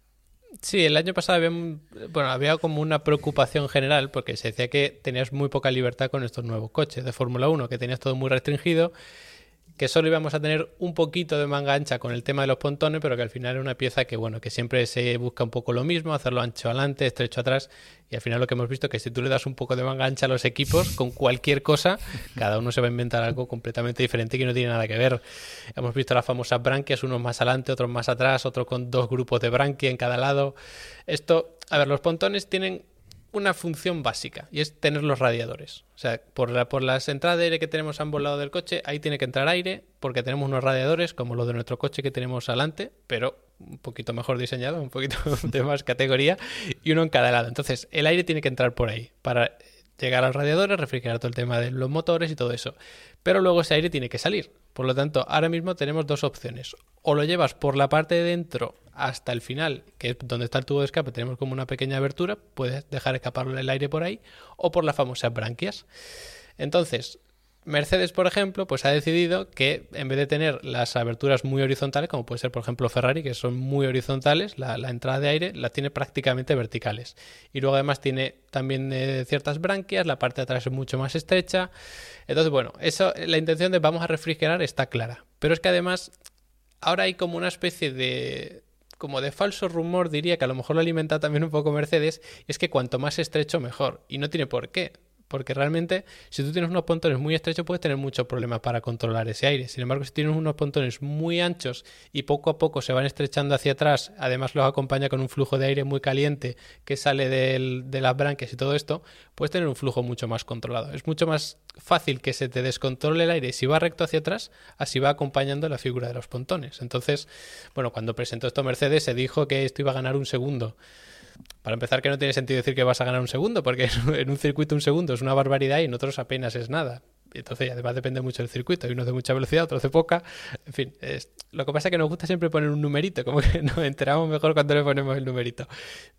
Sí, el año pasado había, bueno, había como una preocupación general porque se decía que tenías muy poca libertad con estos nuevos coches de Fórmula 1, que tenías todo muy restringido, que solo íbamos a tener un poquito de manga ancha con el tema de los pontones, pero que al final era una pieza que, bueno, que siempre se busca un poco lo mismo, hacerlo ancho adelante, estrecho atrás, y al final lo que hemos visto es que si tú le das un poco de manga ancha a los equipos, con cualquier cosa, cada uno se va a inventar algo completamente diferente que no tiene nada que ver. Hemos visto las famosas branquias, unos más adelante, otros más atrás, otros con dos grupos de branquia en cada lado. Esto, a ver, los pontones tienen una función básica y es tener los radiadores. O sea, por, la- por las entradas de aire que tenemos a ambos lados del coche, ahí tiene que entrar aire porque tenemos unos radiadores como los de nuestro coche que tenemos adelante, pero un poquito mejor diseñado, un poquito de más categoría y uno en cada lado. Entonces, el aire tiene que entrar por ahí para llegar a los radiadores, refrigerar todo el tema de los motores y todo eso. Pero luego ese aire tiene que salir. Por lo tanto, ahora mismo tenemos dos opciones. O lo llevas por la parte de dentro hasta el final, que es donde está el tubo de escape, tenemos como una pequeña abertura, puedes dejar escapar el aire por ahí, o por las famosas branquias. Entonces, Mercedes, por ejemplo, pues ha decidido que en vez de tener las aberturas muy horizontales, como puede ser, por ejemplo, Ferrari, que son muy horizontales, la, entrada de aire la tiene prácticamente verticales. Y luego además tiene también eh, ciertas branquias, la parte de atrás es mucho más estrecha. Entonces, bueno, eso, la intención de vamos a refrigerar está clara. Pero es que además, ahora hay como una especie de como de falso rumor, diría que a lo mejor lo alimenta también un poco Mercedes, es que cuanto más estrecho mejor. Y no tiene por qué. Porque realmente, si tú tienes unos pontones muy estrechos, puedes tener muchos problemas para controlar ese aire. Sin embargo, si tienes unos pontones muy anchos y poco a poco se van estrechando hacia atrás, además los acompaña con un flujo de aire muy caliente que sale del- de las branquias y todo esto, puedes tener un flujo mucho más controlado. Es mucho más fácil que se te descontrole el aire si va recto hacia atrás, así va acompañando la figura de los pontones. Entonces, bueno, cuando presentó esto Mercedes se dijo que esto iba a ganar un segundo. Para empezar, que no tiene sentido decir que vas a ganar un segundo, porque en un circuito un segundo es una barbaridad y en otros apenas es nada. Entonces, además, depende mucho del circuito. Hay unos de mucha velocidad, otros de poca. En fin, es- lo que pasa es que nos gusta siempre poner un numerito, como que nos enteramos mejor cuando le ponemos el numerito.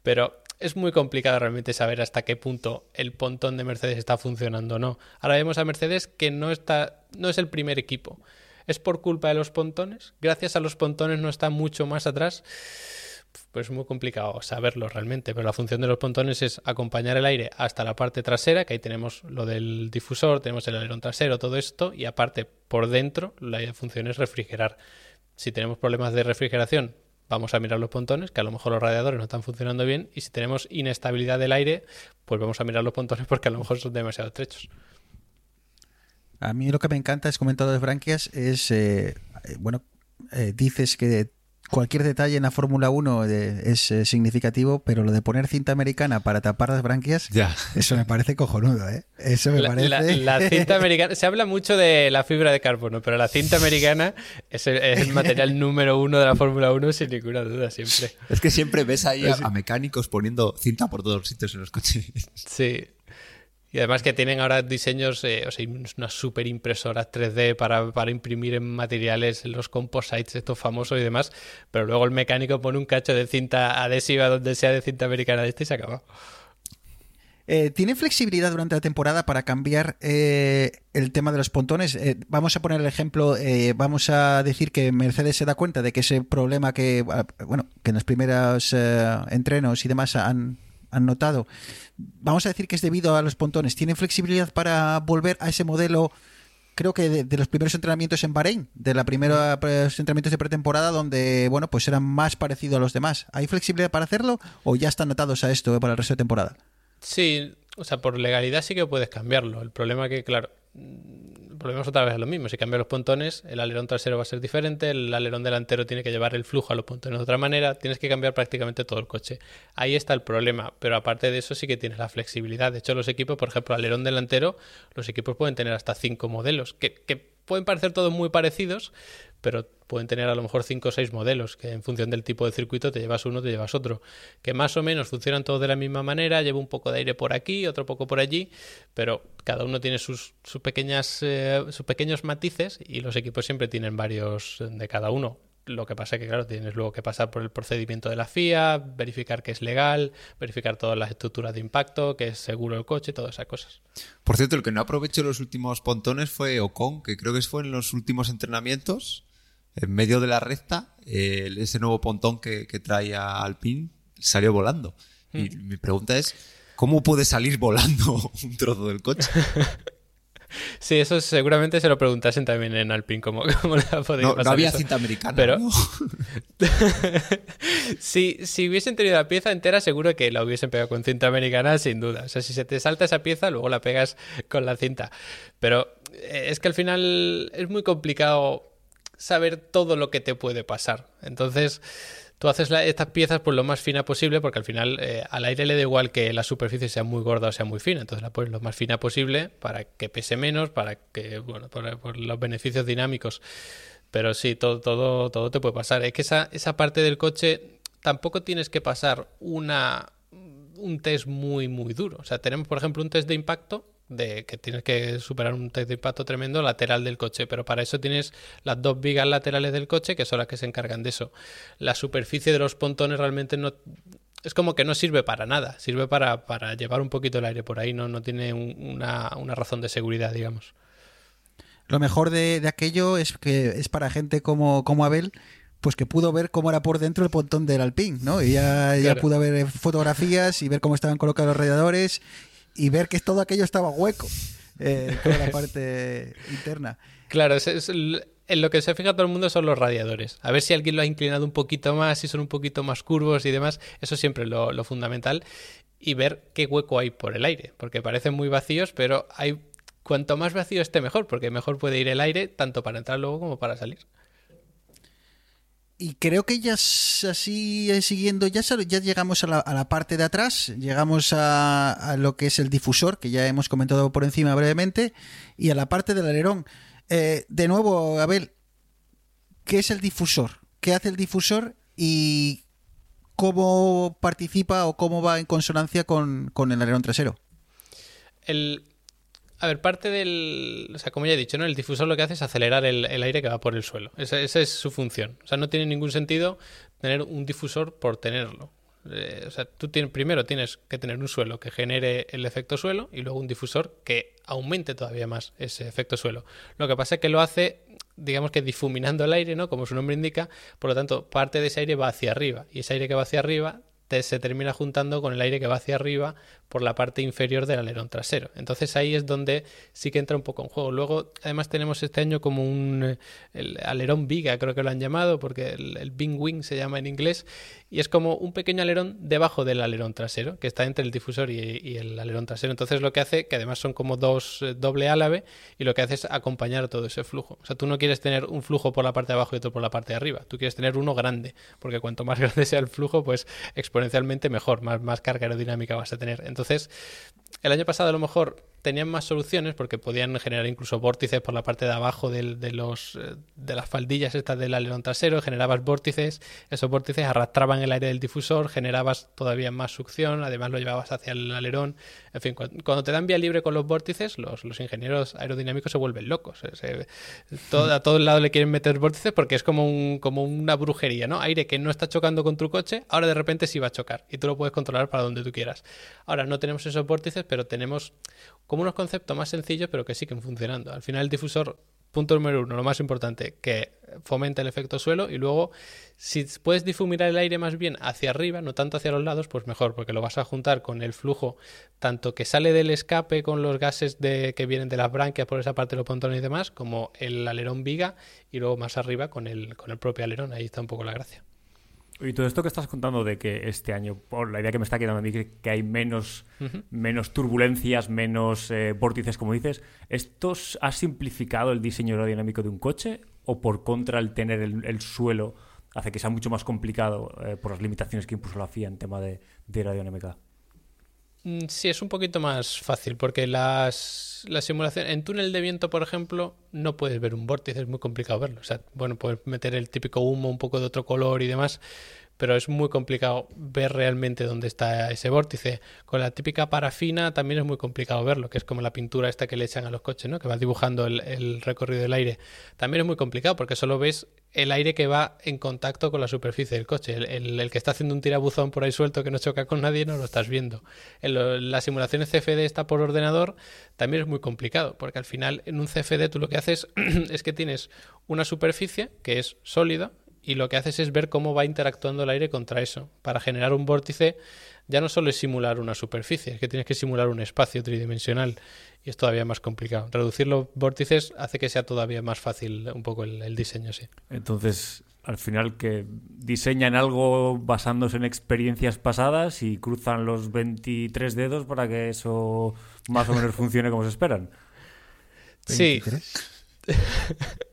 Pero es muy complicado realmente saber hasta qué punto el pontón de Mercedes está funcionando o no. Ahora vemos a Mercedes que no, está, no es el primer equipo. ¿Es por culpa de los pontones? ¿Gracias a los pontones no está mucho más atrás? Pues es muy complicado saberlo realmente, pero la función de los pontones es acompañar el aire hasta la parte trasera, que ahí tenemos lo del difusor, tenemos el alerón trasero, todo esto, y aparte por dentro la función es refrigerar. Si tenemos problemas de refrigeración, vamos a mirar los pontones, que a lo mejor los radiadores no están funcionando bien, y si tenemos inestabilidad del aire, pues vamos a mirar los pontones porque a lo mejor son demasiado estrechos. A mí lo que me encanta es comentado de branquias es, eh, eh, bueno, eh, dices que cualquier detalle en la Fórmula 1 de- es eh, significativo, pero lo de poner cinta americana para tapar las branquias, Ya. eso me parece cojonudo, ¿eh? Eso me La, parece... la- la cinta americana, se habla mucho de la fibra de carbono, pero la cinta americana es el, es el material número uno de la Fórmula 1 sin ninguna duda, siempre. Es que siempre ves ahí a, a mecánicos poniendo cinta por todos los sitios en los coches. Sí. Y además que tienen ahora diseños, eh, o sea, unas super impresoras 3D para, para imprimir en materiales, los composites, estos famosos y demás, pero luego el mecánico pone un cacho de cinta adhesiva donde sea de cinta americana de este y se acaba. Eh, ¿Tiene flexibilidad durante la temporada para cambiar eh, el tema de los pontones? Eh, vamos a poner el ejemplo, eh, vamos a decir que Mercedes se da cuenta de que ese problema que, bueno, que en los primeros entrenos y demás han, han notado, vamos a decir que es debido a los pontones. ¿Tiene flexibilidad para volver a ese modelo? Creo que de, los primeros entrenamientos en Bahrein, de la primera eh, entrenamientos de pretemporada, donde bueno, pues eran más parecidos a los demás. ¿Hay flexibilidad para hacerlo o ya están atados a esto eh, para el resto de temporada? Sí, o sea, por legalidad sí que puedes cambiarlo. El problema que, claro, volvemos otra vez a lo mismo. Si cambias los pontones, el alerón trasero va a ser diferente, el alerón delantero tiene que llevar el flujo a los pontones de otra manera, tienes que cambiar prácticamente todo el coche. Ahí está el problema, pero aparte de eso sí que tienes la flexibilidad. De hecho, los equipos, por ejemplo, alerón delantero, los equipos pueden tener hasta cinco modelos, que, que pueden parecer todos muy parecidos, pero pueden tener a lo mejor cinco o seis modelos, que en función del tipo de circuito te llevas uno, te llevas otro, que más o menos funcionan todos de la misma manera, lleva un poco de aire por aquí, otro poco por allí, pero cada uno tiene sus, sus pequeñas, eh, sus pequeños matices y los equipos siempre tienen varios de cada uno. Lo que pasa es que, claro, tienes luego que pasar por el procedimiento de la FIA, verificar que es legal, verificar todas las estructuras de impacto, que es seguro el coche, todas esas cosas. Por cierto, el que no aprovechó los últimos pontones fue Ocon, que creo que fue en los últimos entrenamientos, en medio de la recta, eh, ese nuevo pontón que, que trae a Alpine salió volando. Y mi pregunta es, ¿cómo puede salir volando un trozo del coche? Sí, eso seguramente se lo preguntasen también en Alpine, cómo, cómo le ha podido No, había eso. cinta americana. Pero- ¿no? si, si hubiesen tenido la pieza entera, seguro que la hubiesen pegado con cinta americana, sin duda. O sea, si se te salta esa pieza, luego la pegas con la cinta. Pero eh, es que al final es muy complicado saber todo lo que te puede pasar. Entonces, tú haces estas piezas pues lo más fina posible, porque al final eh, al aire le da igual que la superficie sea muy gorda o sea muy fina. Entonces la pones lo más fina posible para que pese menos, para que, bueno, por, por los beneficios dinámicos. Pero sí, todo, todo, todo te puede pasar. Es que esa, esa parte del coche tampoco tienes que pasar una, un test muy, muy duro. O sea, tenemos, por ejemplo, un test de impacto de que tienes que superar un test de impacto tremendo lateral del coche, pero para eso tienes las dos vigas laterales del coche que son las que se encargan de eso. La superficie de los pontones realmente no es como que no sirve para nada, sirve para, para llevar un poquito el aire por ahí, no, no tiene un- una, una razón de seguridad, digamos. Lo mejor de, de aquello es que es para gente como, como Abel, pues que pudo ver cómo era por dentro el pontón del Alpine, ¿no? Y ya, ya pudo ver fotografías y ver cómo estaban colocados los radiadores y ver que todo aquello estaba hueco, eh, toda la parte interna. Claro, en lo que se fija todo el mundo son los radiadores. A ver si alguien lo ha inclinado un poquito más, si son un poquito más curvos y demás. Eso siempre es lo, lo fundamental. Y ver qué hueco hay por el aire. Porque parecen muy vacíos, pero hay cuanto más vacío esté mejor, porque mejor puede ir el aire tanto para entrar luego como para salir. Y creo que ya así eh, siguiendo, ya, llegamos a la, parte de atrás, llegamos a, a lo que es el difusor, que ya hemos comentado por encima brevemente, y a la parte del alerón. Eh, de nuevo, Abel, ¿qué es el difusor? ¿Qué hace el difusor y cómo participa o cómo va en consonancia con, con el alerón trasero? El, a ver, parte del. O sea, como ya he dicho, ¿no? El difusor lo que hace es acelerar el, aire que va por el suelo. Esa, esa es su función. O sea, no tiene ningún sentido tener un difusor por tenerlo. Eh, o sea, tú tienes, primero tienes que tener un suelo que genere el efecto suelo y luego un difusor que aumente todavía más ese efecto suelo. Lo que pasa es que lo hace digamos que difuminando el aire, ¿no? Como su nombre indica, por lo tanto, parte de ese aire va hacia arriba y ese aire que va hacia arriba se termina juntando con el aire que va hacia arriba por la parte inferior del alerón trasero. Entonces ahí es donde sí que entra un poco en juego. Luego, además, tenemos este año como un eh, alerón viga, creo que lo han llamado, porque el, el Bing Wing se llama en inglés, y es como un pequeño alerón debajo del alerón trasero, que está entre el difusor y, el alerón trasero. Entonces lo que hace, que además son como dos eh, doble álave, y lo que hace es acompañar todo ese flujo. O sea, tú no quieres tener un flujo por la parte de abajo y otro por la parte de arriba, tú quieres tener uno grande, porque cuanto más grande sea el flujo, pues exponencialmente mejor, más, más carga aerodinámica vas a tener. Entonces, el año pasado a lo mejor tenían más soluciones porque podían generar incluso vórtices por la parte de abajo de, los, eh, de las faldillas estas del alerón trasero, generabas vórtices, esos vórtices arrastraban el aire del difusor, generabas todavía más succión, además lo llevabas hacia el alerón, en fin, cu- cuando te dan vía libre con los vórtices, los, los ingenieros aerodinámicos se vuelven locos, eh, se- todo- a todos lados le quieren meter vórtices porque es como, un, como una brujería, ¿no? Aire que no está chocando con tu coche, ahora de repente sí va a chocar y tú lo puedes controlar para donde tú quieras. Ahora no tenemos esos vórtices, pero tenemos como unos conceptos más sencillos, pero que siguen funcionando. Al final el difusor, punto número uno, lo más importante, que fomenta el efecto suelo y luego si puedes difuminar el aire más bien hacia arriba, no tanto hacia los lados, pues mejor, porque lo vas a juntar con el flujo tanto que sale del escape con los gases de, que vienen de las branquias por esa parte de los pontones y demás, como el alerón viga y luego más arriba con el, con el propio alerón. Ahí está un poco la gracia. Y todo esto que estás contando de que este año, por la idea que me está quedando a mí, que, hay menos, menos turbulencias, menos eh, vórtices, como dices, ¿esto ha simplificado el diseño aerodinámico de un coche? ¿O por contra el tener el, el suelo hace que sea mucho más complicado eh, por las limitaciones que impuso la FIA en tema de, de aerodinámica? Mm, Sí, es un poquito más fácil porque las, las simulaciones en túnel de viento, por ejemplo, no puedes ver un vórtice, es muy complicado verlo. O sea, bueno, puedes meter el típico humo un poco de otro color y demás, pero es muy complicado ver realmente dónde está ese vórtice. Con la típica parafina también es muy complicado verlo, que es como la pintura esta que le echan a los coches, ¿no? Que va dibujando el, recorrido del aire. También es muy complicado porque solo ves el aire que va en contacto con la superficie del coche. El que está haciendo un tirabuzón por ahí suelto que no choca con nadie no lo estás viendo. En lo- las simulaciones CFD está por ordenador también es muy complicado porque al final en un CFD tú lo que haces es que tienes una superficie que es sólida y lo que haces es ver cómo va interactuando el aire contra eso. Para generar un vórtice ya no solo es simular una superficie, es que tienes que simular un espacio tridimensional y es todavía más complicado. Reducir los vórtices hace que sea todavía más fácil un poco el, el diseño, sí. Entonces, al final, que diseñan algo basándose en experiencias pasadas y cruzan los 23 dedos para que eso más o menos funcione como se esperan. Sí, 23. Sí,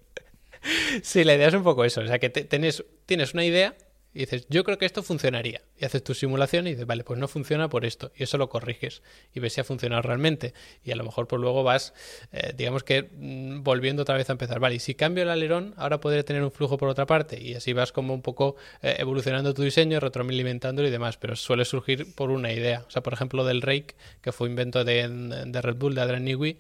la idea es un poco eso. O sea, que te- tienes, tienes una idea y dices, yo creo que esto funcionaría. Y haces tu simulación y dices, vale, pues no funciona por esto. Y eso lo corriges y ves si ha funcionado realmente. Y a lo mejor pues luego vas, eh, digamos que mm, volviendo otra vez a empezar. Vale, y si cambio el alerón, ahora podré tener un flujo por otra parte. Y así vas como un poco eh, evolucionando tu diseño, retroalimentándolo y demás. Pero suele surgir por una idea. O sea, por ejemplo, del Rake, que fue invento de, de Red Bull, de Adrian Newey,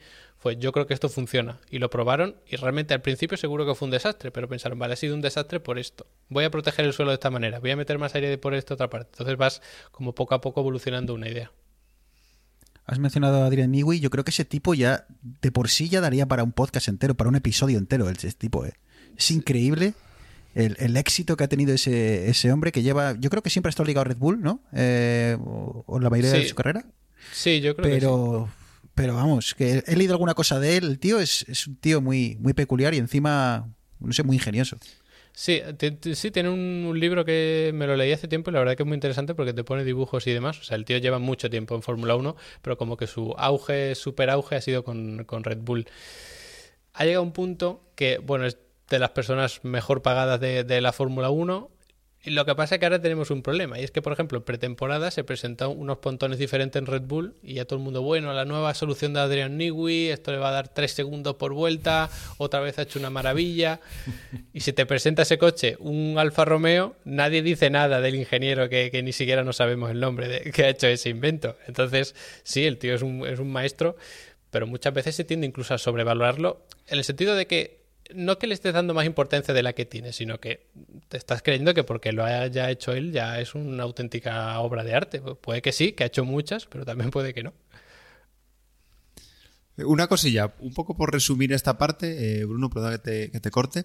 fue yo creo que esto funciona. Y lo probaron y realmente al principio seguro que fue un desastre, pero pensaron, vale, ha sido un desastre por esto. Voy a proteger el suelo de esta manera, voy a meter más aire por esta otra parte. Entonces vas como poco a poco evolucionando una idea. Has mencionado a Adrian Newey. Yo creo que ese tipo ya, de por sí, ya daría para un podcast entero, para un episodio entero. Ese tipo, ¿eh? Es increíble el, el éxito que ha tenido ese, ese hombre que lleva. Yo creo que siempre ha estado ligado a Red Bull, ¿no? Eh, o, o la mayoría de su carrera. Sí, yo creo que sí. Pero, vamos, que he leído alguna cosa de él. El tío es, es un tío muy, muy peculiar y encima, no sé, muy ingenioso. Sí, sí, tiene un, un libro que me lo leí hace tiempo y la verdad que es muy interesante porque te pone dibujos y demás. O sea, el tío lleva mucho tiempo en Fórmula 1, pero como que su auge, super auge ha sido con, con Red Bull. Ha llegado un punto que, bueno, es de las personas mejor pagadas de, de la Fórmula 1. Lo que pasa es que ahora tenemos un problema, y es que, por ejemplo, en pretemporada se presentaron unos pontones diferentes en Red Bull, y ya todo el mundo, bueno, la nueva solución de Adrian Newey, esto le va a dar 3 segundos por vuelta, otra vez ha hecho una maravilla. Y si te presenta ese coche, un Alfa Romeo, nadie dice nada del ingeniero que, que ni siquiera no sabemos el nombre de, que ha hecho ese invento. Entonces, sí, el tío es un, es un maestro, pero muchas veces se tiende incluso a sobrevalorarlo en el sentido de que no que le estés dando más importancia de la que tiene, sino que te estás creyendo que porque lo haya hecho él ya es una auténtica obra de arte. Puede que sí, que ha hecho muchas, pero también puede que no. Una cosilla, un poco por resumir esta parte, eh, Bruno, perdón que te, que te corte.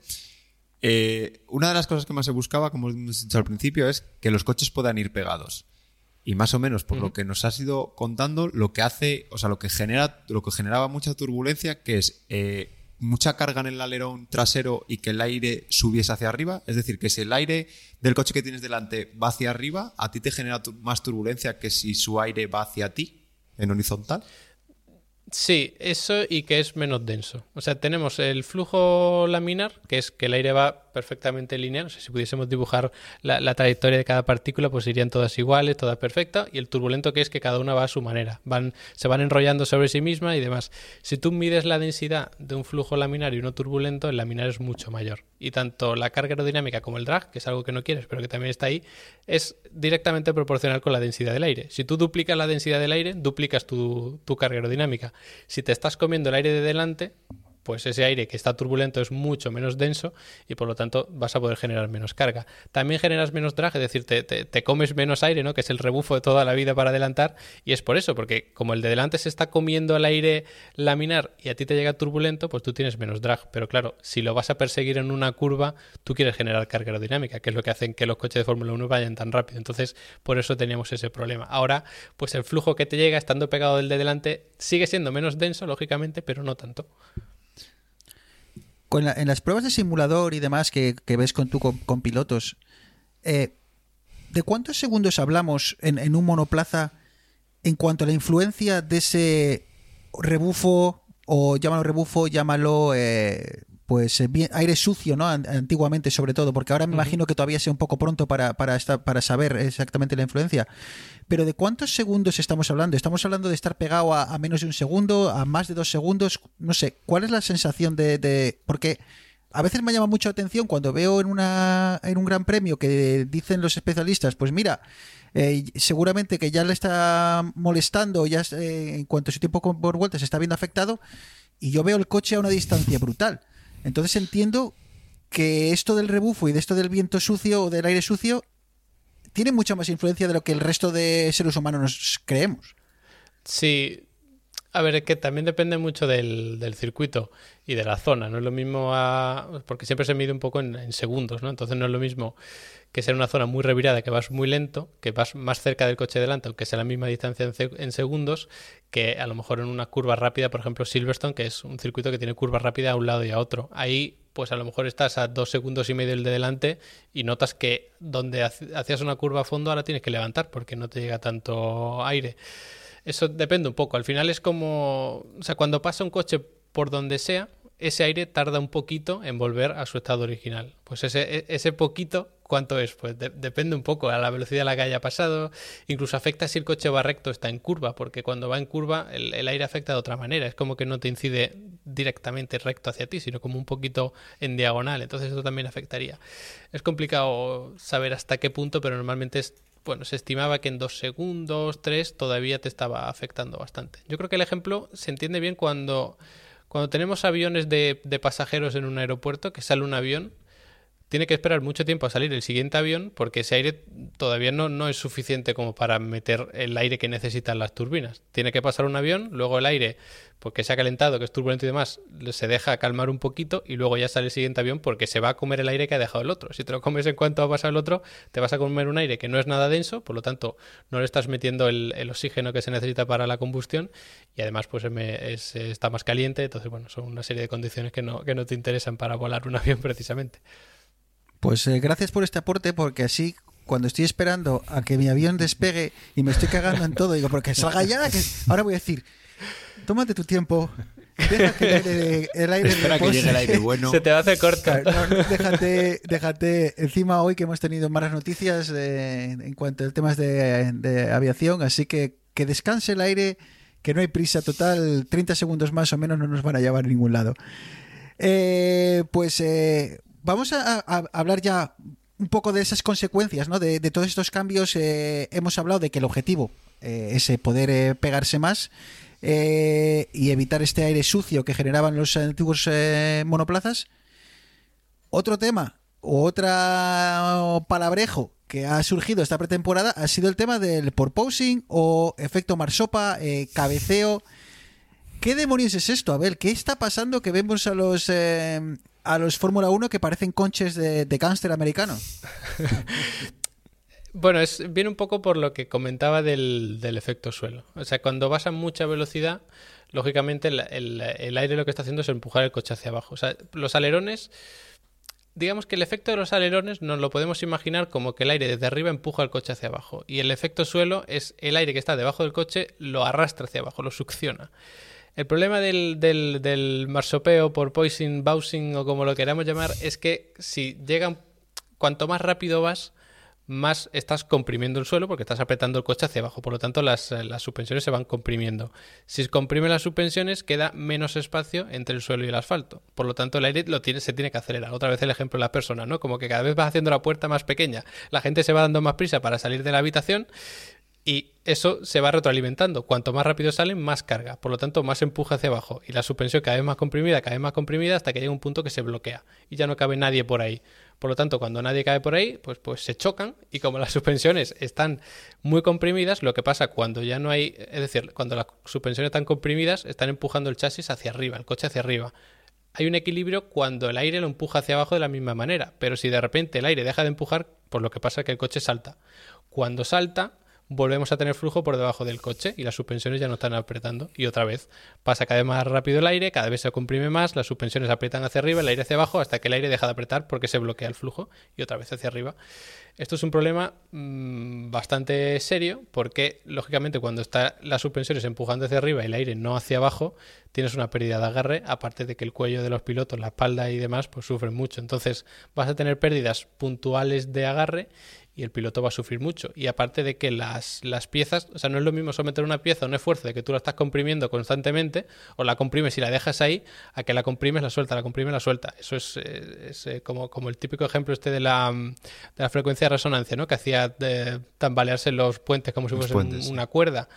Eh, una de las cosas que más se buscaba, como hemos dicho al principio, es que los coches puedan ir pegados. Y más o menos, por lo que nos has ido contando, lo que hace, o sea, lo que genera, lo que generaba mucha turbulencia, que es eh, mucha carga en el alerón trasero y que el aire subiese hacia arriba. Es decir, que si el aire del coche que tienes delante va hacia arriba, a ti te genera tu- más turbulencia que si su aire va hacia ti en horizontal. Sí, eso y que es menos denso. O sea, tenemos el flujo laminar, que es que el aire va perfectamente lineal. O sea, si pudiésemos dibujar la, trayectoria de cada partícula, pues irían todas iguales, todas perfectas. Y el turbulento, que es que cada una va a su manera. Van, se van enrollando sobre sí misma y demás. Si tú mides la densidad de un flujo laminar y uno turbulento, el laminar es mucho mayor. Y tanto la carga aerodinámica como el drag, que es algo que no quieres, pero que también está ahí, es directamente proporcional con la densidad del aire. Si tú duplicas la densidad del aire, duplicas tu carga aerodinámica. Si te estás comiendo el aire de delante, pues ese aire que está turbulento es mucho menos denso y por lo tanto vas a poder generar menos carga. También generas menos drag, es decir, te, te- comes menos aire, ¿no? que es el rebufo de toda la vida para adelantar y es por eso, porque como el de delante se está comiendo el aire laminar y a ti te llega turbulento, pues tú tienes menos drag. Pero claro, si lo vas a perseguir en una curva, tú quieres generar carga aerodinámica, que es lo que hacen que los coches de Fórmula 1 vayan tan rápido. Entonces, por eso teníamos ese problema. Ahora, pues el flujo que te llega estando pegado del de delante sigue siendo menos denso, lógicamente, pero no tanto. En las pruebas de simulador y demás que, ves con tú con, pilotos, eh, ¿de cuántos segundos hablamos en, en un monoplaza en cuanto a la influencia de ese rebufo, o llámalo rebufo, llámalo eh, pues eh, bien- aire sucio, ¿no? An- Antiguamente, sobre todo, porque ahora me imagino que todavía sea un poco pronto para, para, esta- para saber exactamente la influencia. Pero ¿de cuántos segundos estamos hablando? ¿Estamos hablando de estar pegado a, a menos de un segundo, a más de dos segundos? No sé, ¿cuál es la sensación de...? de- porque a veces me llama mucho la atención cuando veo en, una, en un gran premio que dicen los especialistas, pues mira, eh, seguramente que ya le está molestando, ya eh, en cuanto a su tiempo por vuelta se está viendo afectado, y yo veo el coche a una distancia brutal. Entonces entiendo que esto del rebufo y de esto del viento sucio o del aire sucio tiene mucha más influencia de lo que el resto de seres humanos nos creemos. Sí, a ver, es que también depende mucho del, del circuito y de la zona. No es lo mismo a- porque siempre se mide un poco en, en segundos, ¿no? Entonces no es lo mismo que ser una zona muy revirada, que vas muy lento, que vas más cerca del coche delante, aunque sea la misma distancia en, en segundos, que a lo mejor en una curva rápida, por ejemplo Silverstone, que es un circuito que tiene curva rápida a un lado y a otro. Ahí, pues a lo mejor estás a dos segundos y medio del de delante y notas que donde hacías una curva a fondo ahora tienes que levantar porque no te llega tanto aire. Eso depende un poco. Al final es como, o sea, cuando pasa un coche por donde sea, ese aire tarda un poquito en volver a su estado original. Pues ese, e- ese poquito, ¿cuánto es? Pues de- depende un poco a la velocidad a la que haya pasado. Incluso afecta si el coche va recto, está en curva, porque cuando va en curva el, el aire afecta de otra manera. Es como que no te incide directamente recto hacia ti, sino como un poquito en diagonal. Entonces eso también afectaría. Es complicado saber hasta qué punto, pero normalmente es bueno, se estimaba que en dos segundos, tres, todavía te estaba afectando bastante. Yo creo que el ejemplo se entiende bien cuando, cuando tenemos aviones de, de pasajeros en un aeropuerto, que sale un avión, tiene que esperar mucho tiempo a salir el siguiente avión porque ese aire todavía no, no es suficiente como para meter el aire que necesitan las turbinas. Tiene que pasar un avión, luego el aire, porque se ha calentado, que es turbulento y demás, se deja calmar un poquito y luego ya sale el siguiente avión porque se va a comer el aire que ha dejado el otro. Si te lo comes en cuanto ha pasado el otro, te vas a comer un aire que no es nada denso, por lo tanto no le estás metiendo el, el oxígeno que se necesita para la combustión y además pues es- está más caliente, entonces bueno, son una serie de condiciones que no, que no te interesan para volar un avión precisamente. Pues eh, gracias por este aporte, porque así cuando estoy esperando a que mi avión despegue y me estoy cagando en todo, digo, pero que salga ya, que ahora voy a decir, tómate tu tiempo, deja que el aire, el aire Espera que llegue el aire bueno. Se te va a hacer corto. Claro, no, no, déjate, déjate, encima hoy que hemos tenido malas noticias eh, en cuanto a temas de, de aviación, así que que descanse el aire, que no hay prisa total, 30 segundos más o menos no nos van a llevar a ningún lado. Eh, pues eh, vamos a, hablar ya un poco de esas consecuencias, ¿no? De, todos estos cambios. eh, hemos hablado de que el objetivo eh, es eh, poder pegarse más y evitar este aire sucio que generaban los antiguos monoplazas. Otro tema, o otra palabrejo que ha surgido esta pretemporada ha sido el tema del porposing o efecto marsopa, cabeceo. ¿Qué demonios es esto? A ver, ¿qué está pasando que vemos a los a los Fórmula 1 que parecen conches de, gángster americano? Bueno, es, viene un poco por lo que comentaba del, del efecto suelo. O sea, cuando vas a mucha velocidad, lógicamente el, el- el aire lo que está haciendo es empujar el coche hacia abajo. O sea, los alerones, digamos que el efecto de los alerones nos lo podemos imaginar como que el aire desde arriba empuja el coche hacia abajo. Y el efecto suelo es el aire que está debajo del coche lo arrastra hacia abajo, lo succiona. El problema del, del, del marsopeo por poising, bouncing o como lo queramos llamar es que si llegan, cuanto más rápido vas, más estás comprimiendo el suelo porque estás apretando el coche hacia abajo. Por lo tanto, las, eh, las suspensiones se van comprimiendo. Si se comprimen las suspensiones, queda menos espacio entre el suelo y el asfalto. Por lo tanto, el aire lo tiene, se tiene que acelerar. Otra vez el ejemplo de las personas, ¿no? Como que cada vez vas haciendo la puerta más pequeña. La gente se va dando más prisa para salir de la habitación y eso se va retroalimentando. Cuanto más rápido salen, más carga. Por lo tanto, más empuje hacia abajo. Y la suspensión cada vez más comprimida, cada vez más comprimida, hasta que llega un punto que se bloquea. Y ya no cabe nadie por ahí. Por lo tanto, cuando nadie cabe por ahí, pues, pues se chocan. Y como las suspensiones están muy comprimidas, lo que pasa cuando ya no hay. Es decir, cuando las suspensiones están comprimidas, están empujando el chasis hacia arriba, el coche hacia arriba. Hay un equilibrio cuando el aire lo empuja hacia abajo de la misma manera. Pero si de repente el aire deja de empujar, por lo que pasa es que el coche salta. Cuando salta, volvemos a tener flujo por debajo del coche y las suspensiones ya no están apretando. Y otra vez pasa cada vez más rápido el aire, cada vez se comprime más, las suspensiones aprietan hacia arriba, el aire hacia abajo, hasta que el aire deja de apretar porque se bloquea el flujo y otra vez hacia arriba. Esto es un problema mm, bastante serio porque, lógicamente, cuando está las suspensiones empujando hacia arriba y el aire no hacia abajo, tienes una pérdida de agarre, aparte de que el cuello de los pilotos, la espalda y demás, pues sufren mucho. Entonces vas a tener pérdidas puntuales de agarre y el piloto va a sufrir mucho. Y aparte de que las, las piezas, o sea, no es lo mismo someter una pieza a un esfuerzo de que tú la estás comprimiendo constantemente, o la comprimes y la dejas ahí, a que la comprimes, la suelta, la comprimes, la suelta. Eso es, eh, es, eh, como, como el típico ejemplo este de la, de la frecuencia de resonancia, ¿no? Que hacía eh, tambalearse los puentes como si fuese una cuerda.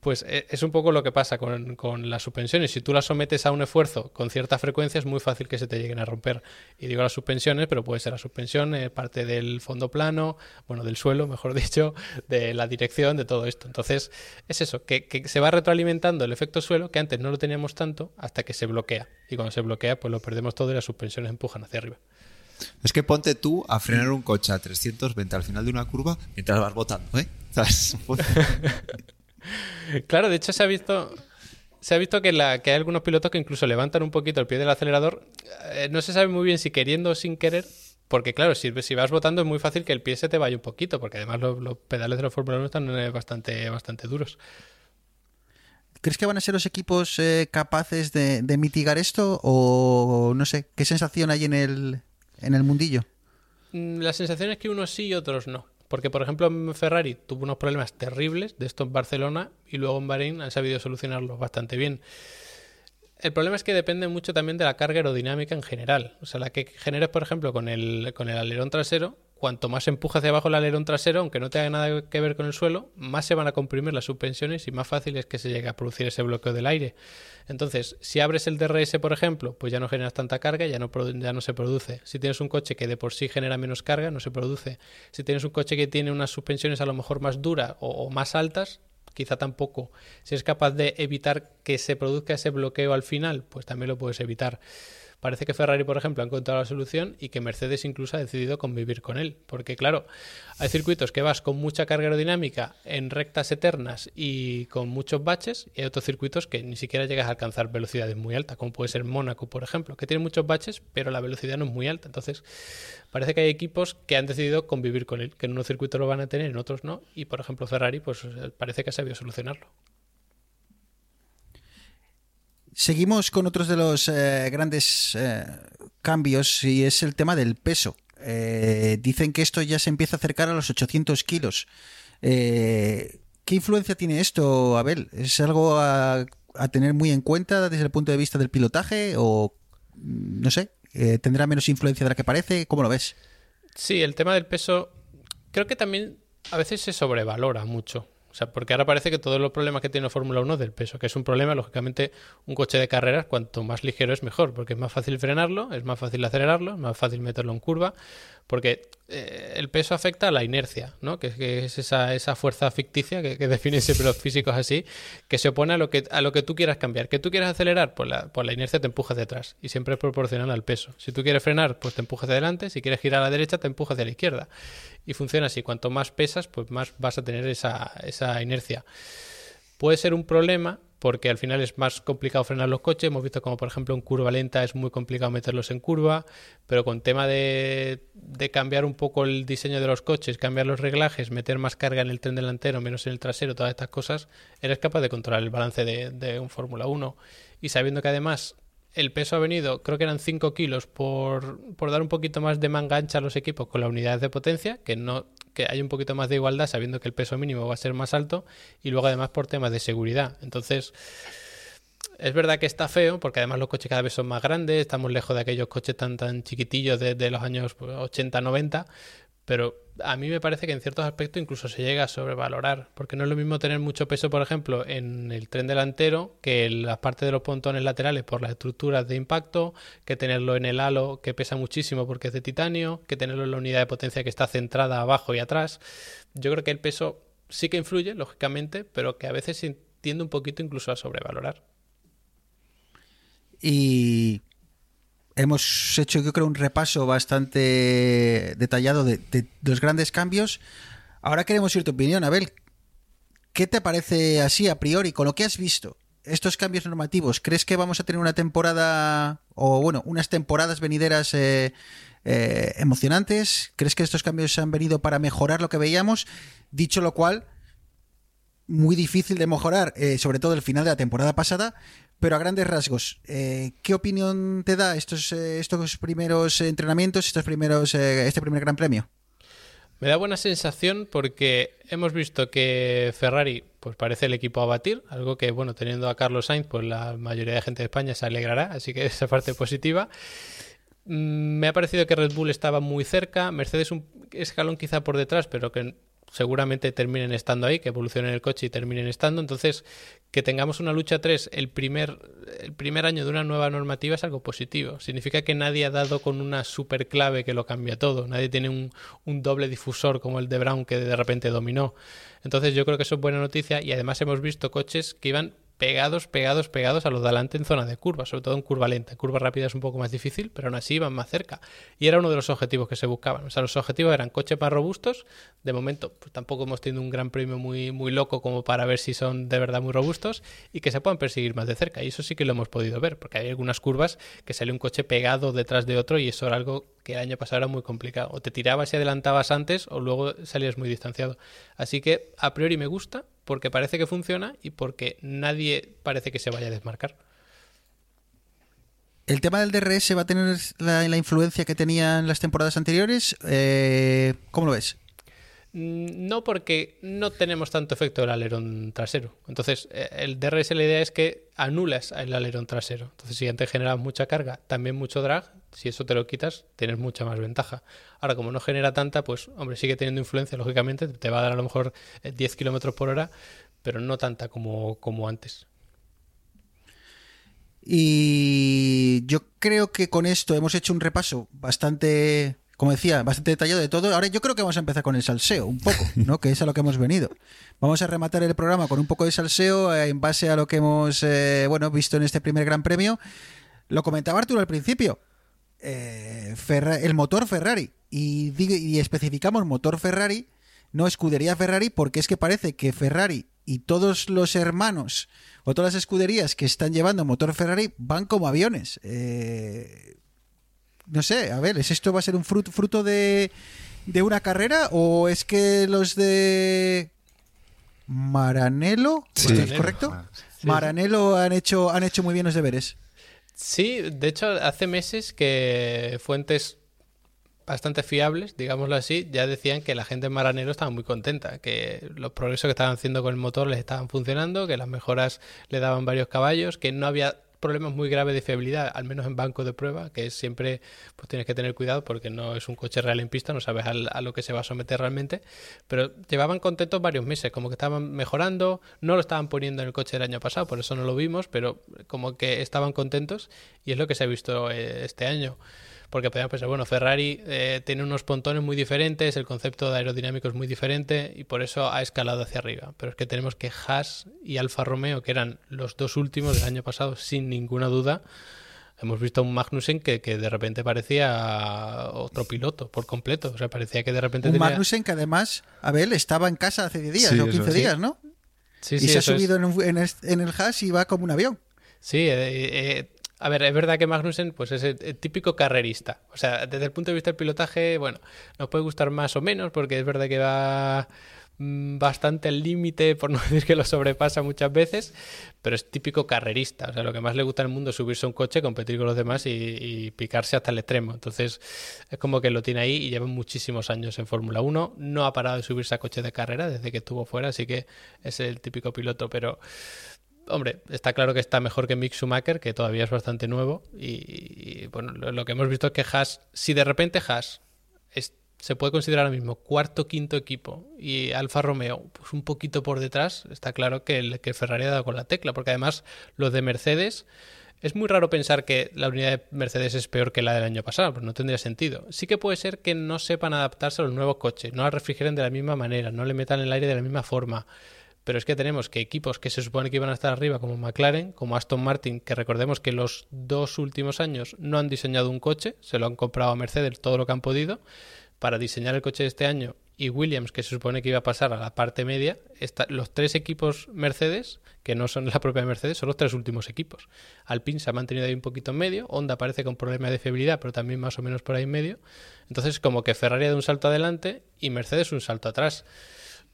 Pues eh, es un poco lo que pasa con, con las suspensiones. Si tú las sometes a un esfuerzo con cierta frecuencia, es muy fácil que se te lleguen a romper. Y digo las suspensiones, pero puede ser la suspensión, eh, parte del fondo plano, bueno, del suelo, mejor dicho, de la dirección, de todo esto. Entonces, es eso, que, que se va retroalimentando el efecto suelo, que antes no lo teníamos tanto, hasta que se bloquea. Y cuando se bloquea, pues lo perdemos todo y las suspensiones empujan hacia arriba. Es que ponte tú a frenar un coche a 320 al final de una curva mientras vas botando, ¿eh? Claro, de hecho se ha visto se ha visto que, la, que hay algunos pilotos que incluso levantan un poquito el pie del acelerador. Eh, no se sabe muy bien si queriendo o sin querer, porque claro, si, si vas botando es muy fácil que el pie se te vaya un poquito, porque además los, los pedales de la Fórmula 1 están eh, bastante, bastante duros. ¿Crees que van a ser los equipos eh, capaces de, de mitigar esto? O no sé, ¿qué sensación hay en el, en el mundillo? Mm, La sensación es que unos sí y otros no. Porque, por ejemplo, Ferrari tuvo unos problemas terribles de esto en Barcelona y luego en Bahrein han sabido solucionarlos bastante bien. El problema es que depende mucho también de la carga aerodinámica en general. O sea, la que generes, por ejemplo, con el, con el alerón trasero, cuanto más empuja hacia abajo el alerón trasero, aunque no tenga nada que ver con el suelo, más se van a comprimir las suspensiones y más fácil es que se llegue a producir ese bloqueo del aire. Entonces, si abres el DRS, por ejemplo, pues ya no generas tanta carga, ya no, ya no se produce. Si tienes un coche que de por sí genera menos carga, no se produce. Si tienes un coche que tiene unas suspensiones a lo mejor más duras o, o más altas, quizá tampoco. Si es capaz de evitar que se produzca ese bloqueo al final, pues también lo puedes evitar. Parece que Ferrari, por ejemplo, ha encontrado la solución y que Mercedes incluso ha decidido convivir con él. Porque, claro, hay circuitos que vas con mucha carga aerodinámica en rectas eternas y con muchos baches, y hay otros circuitos que ni siquiera llegas a alcanzar velocidades muy altas, como puede ser Mónaco, por ejemplo, que tiene muchos baches, pero la velocidad no es muy alta. Entonces, parece que hay equipos que han decidido convivir con él, que en unos circuitos lo van a tener, en otros no, y por ejemplo, Ferrari, pues parece que ha sabido solucionarlo. Seguimos con otros de los eh, grandes eh, cambios y es el tema del peso. Eh, dicen que esto ya se empieza a acercar a los 800 kilos. ¿Qué influencia tiene esto, Abel? ¿Es algo a, a tener muy en cuenta desde el punto de vista del pilotaje o mm, no sé? ¿Tendrá menos influencia de la que parece? ¿Cómo lo ves? Sí, el tema del peso creo que también a veces se sobrevalora mucho. O sea, porque ahora parece que todos los problemas que tiene la Fórmula 1 es del peso, que es un problema, lógicamente, un coche de carreras, cuanto más ligero es mejor, porque es más fácil frenarlo, es más fácil acelerarlo, es más fácil meterlo en curva, porque eh, el peso afecta a la inercia, ¿no? Que, es esa, fuerza ficticia que, que definen siempre los físicos así, que se opone a lo que, a lo que tú quieras cambiar. Que tú quieras acelerar, pues la, pues la inercia te empuja hacia atrás y siempre es proporcional al peso. Si tú quieres frenar, pues te empuja hacia adelante, si quieres girar a la derecha, te empuja hacia la izquierda. Y funciona así, cuanto más pesas, pues más vas a tener esa inercia. Puede ser un problema porque al final es más complicado frenar los coches. Hemos visto como, por ejemplo, en curva lenta es muy complicado meterlos en curva, pero con tema de, de cambiar un poco el diseño de los coches, cambiar los reglajes, meter más carga en el tren delantero, menos en el trasero, todas estas cosas, eres capaz de controlar el balance de, un Fórmula 1. Y sabiendo que además el peso ha venido, creo que eran 5 kilos por, por dar un poquito más de manga ancha a los equipos con las unidades de potencia, que no que hay un poquito más de igualdad sabiendo que el peso mínimo va a ser más alto y luego además por temas de seguridad. Entonces, es verdad que está feo porque además los coches cada vez son más grandes, estamos lejos de aquellos coches tan tan chiquitillos de, los años 80-90, pero a mí me parece que en ciertos aspectos incluso se llega a sobrevalorar, porque no es lo mismo tener mucho peso, por ejemplo, en el tren delantero que en las partes de los pontones laterales por las estructuras de impacto, que tenerlo en el halo que pesa muchísimo porque es de titanio, que tenerlo en la unidad de potencia que está centrada abajo y atrás. Yo creo que el peso sí que influye, lógicamente, pero que a veces se tiende un poquito incluso a sobrevalorar. Y hemos hecho, yo creo, un repaso bastante detallado de, de los grandes cambios. Ahora queremos ir tu opinión, Abel. ¿Qué te parece así a priori con lo que has visto? Estos cambios normativos, ¿crees que vamos a tener una temporada o bueno, unas temporadas venideras eh, eh, emocionantes? ¿Crees que estos cambios han venido para mejorar lo que veíamos? Dicho lo cual, muy difícil de mejorar, eh, sobre todo el final de la temporada pasada, pero a grandes rasgos, eh, ¿qué opinión te da estos, eh, estos primeros entrenamientos, estos primeros, eh, este primer Gran Premio? Me da buena sensación porque hemos visto que Ferrari pues parece el equipo a batir, algo que bueno, teniendo a Carlos Sainz, pues la mayoría de gente de España se alegrará, así que esa parte positiva. Mm, Me ha parecido que Red Bull estaba muy cerca, Mercedes un escalón quizá por detrás, pero que seguramente terminen estando ahí, que evolucionen el coche y terminen estando. Entonces, que tengamos una lucha 3 el primer, el primer año de una nueva normativa es algo positivo. Significa que nadie ha dado con una super clave que lo cambia todo. Nadie tiene un, un doble difusor como el de Brown que de repente dominó. Entonces, yo creo que eso es buena noticia y además hemos visto coches que iban pegados, pegados, pegados a los de adelante en zona de curva, sobre todo en curva lenta. En curva rápida es un poco más difícil, pero aún así iban más cerca. Y era uno de los objetivos que se buscaban. O sea, los objetivos eran coches más robustos. De momento, pues tampoco hemos tenido un gran premio muy, muy loco como para ver si son de verdad muy robustos y que se puedan perseguir más de cerca. Y eso sí que lo hemos podido ver, porque hay algunas curvas que sale un coche pegado detrás de otro y eso era algo que el año pasado era muy complicado. O te tirabas y adelantabas antes o luego salías muy distanciado. Así que a priori me gusta porque parece que funciona y porque nadie parece que se vaya a desmarcar. ¿El tema del DRS va a tener la, influencia que tenía en las temporadas anteriores? Eh, ¿Cómo lo ves? Mm, No porque no tenemos tanto efecto del alerón trasero. Entonces, eh, el DRS la idea es que anulas el alerón trasero. Entonces, si antes generabas mucha carga, también mucho drag, si eso te lo quitas, tienes mucha más ventaja. Ahora, como no genera tanta, pues, hombre, sigue teniendo influencia, lógicamente, te va a dar a lo mejor eh, 10 kilómetros por hora, pero no tanta como antes. Y yo creo que con esto hemos hecho un repaso bastante, como decía, bastante detallado de todo. Ahora yo creo que vamos a empezar con el salseo, un poco, ¿no? que es a lo que hemos venido. Vamos a rematar el programa con un poco de salseo eh, en base a lo que hemos eh, bueno, visto en este primer Gran Premio. Lo comentaba Arturo al principio. Eh, el motor Ferrari. Y, y especificamos motor Ferrari, no escudería Ferrari, porque es que parece que Ferrari y todos los hermanos o todas las escuderías que están llevando motor Ferrari van como aviones. Eh, no sé, a ver, ¿es esto va a ser un fruto, fruto de, de una carrera o es que los de Maranello, Sí. ¿es correcto? Sí. Maranello han hecho, han hecho muy bien los deberes. Sí, de hecho, hace meses que fuentes bastante fiables, digámoslo así, ya decían que la gente en Maranero estaba muy contenta, que los progresos que estaban haciendo con el motor les estaban funcionando, que las mejoras le daban varios caballos, que no había problemas muy graves de fiabilidad, al menos en banco de prueba, que siempre pues tienes que tener cuidado porque no es un coche real en pista, no sabes al- a lo que se va a someter realmente, pero llevaban contentos varios meses, como que estaban mejorando, no lo estaban poniendo en el coche del año pasado, por eso no lo vimos, pero como que estaban contentos y es lo que se ha visto eh, este año. Porque podríamos pensar, bueno, Ferrari eh, tiene unos pontones muy diferentes, el concepto de aerodinámico es muy diferente y por eso ha escalado hacia arriba. Pero es que tenemos que Haas y Alfa Romeo, que eran los dos últimos del año pasado, sin ninguna duda, hemos visto a un Magnussen que, que de repente parecía otro piloto por completo. O sea, parecía que de repente Un tenía... Magnussen que además, Abel, estaba en casa hace 10 días Sí, o eso 15 sí. días, ¿no? Sí, y sí, se ha subido en, un- en el, en el Haas y va como un avión. Sí, eh, eh, a ver, es verdad que Magnussen pues es el, típico carrerista. O sea, desde el punto de vista del pilotaje, bueno, nos puede gustar más o menos porque es verdad que va mm, bastante al límite, por no decir que lo sobrepasa muchas veces, pero es típico carrerista. O sea, lo que más le gusta en el mundo es subirse a un coche, competir con los demás y, y picarse hasta el extremo. Entonces, es como que lo tiene ahí y lleva muchísimos años en Fórmula 1. No ha parado de subirse a coche de carrera desde que estuvo fuera, así que es el típico piloto, pero hombre, está claro que está mejor que Mick Schumacher, que todavía es bastante nuevo. Y, bueno, lo, que hemos visto es que Haas, si de repente Haas es- se puede considerar ahora mismo cuarto, quinto equipo y Alfa Romeo pues un poquito por detrás, está claro que, Ferrari ha dado con la tecla, porque además los de Mercedes. Es muy raro pensar que la unidad de Mercedes es peor que la del año pasado, pues no tendría sentido. Sí que puede ser que no sepan adaptarse a los nuevos coches, no la refrigeren de la misma manera, no le metan el aire de la misma forma. Pero es que tenemos que equipos que se supone que iban a estar arriba, como McLaren, como Aston Martin, que recordemos que los dos últimos años no han diseñado un coche, se lo han comprado a Mercedes todo lo que han podido para diseñar el coche de este año, y Williams, que se supone que iba a pasar a la parte media, los tres equipos Mercedes, que no son la propia Mercedes, son los tres últimos equipos. Alpine se ha mantenido ahí un poquito en medio, Honda parece con problema de fiabilidad, pero también más o menos por ahí en medio. Entonces, como que Ferrari da un salto adelante y Mercedes un salto atrás.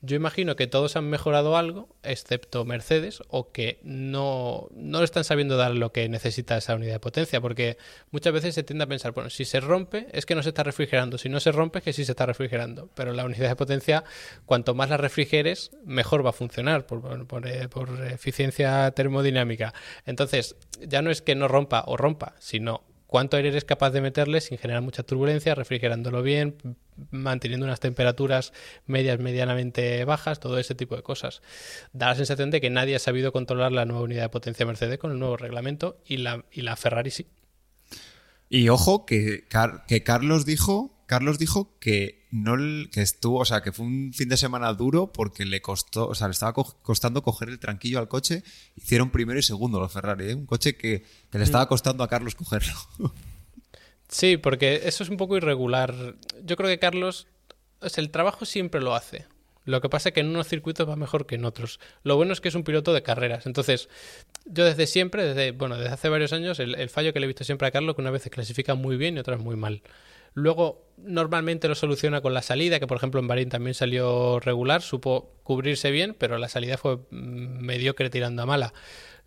Yo imagino que todos han mejorado algo, excepto Mercedes, o que no, no están sabiendo dar lo que necesita esa unidad de potencia, porque muchas veces se tiende a pensar, bueno, si se rompe es que no se está refrigerando, si no se rompe es que sí se está refrigerando, pero la unidad de potencia, cuanto más la refrigeres, mejor va a funcionar por, por- por, eh, por eficiencia termodinámica. Entonces, ya no es que no rompa o rompa, sino cuánto aire eres capaz de meterle sin generar mucha turbulencia, refrigerándolo bien, manteniendo unas temperaturas medias medianamente bajas, todo ese tipo de cosas. Da la sensación de que nadie ha sabido controlar la nueva unidad de potencia Mercedes con el nuevo reglamento y la, Ferrari sí. Y ojo que Carlos dijo, Carlos dijo que no que estuvo, o sea, que fue un fin de semana duro porque le costó, o sea, le estaba co- costando coger el tranquillo al coche. Hicieron primero y segundo los Ferrari, ¿eh? un coche que, que le estaba costando a Carlos cogerlo. Sí, porque eso es un poco irregular. Yo creo que Carlos, o sea, el trabajo siempre lo hace. Lo que pasa es que en unos circuitos va mejor que en otros. Lo bueno es que es un piloto de carreras. Entonces, yo desde siempre, desde, bueno, desde hace varios años, el, el fallo que le he visto siempre a Carlos, que una vez clasifica muy bien y otras muy mal. Luego, normalmente lo soluciona con la salida, que por ejemplo en Bahrein también salió regular, supo cubrirse bien, pero la salida fue mm, mediocre tirando a mala.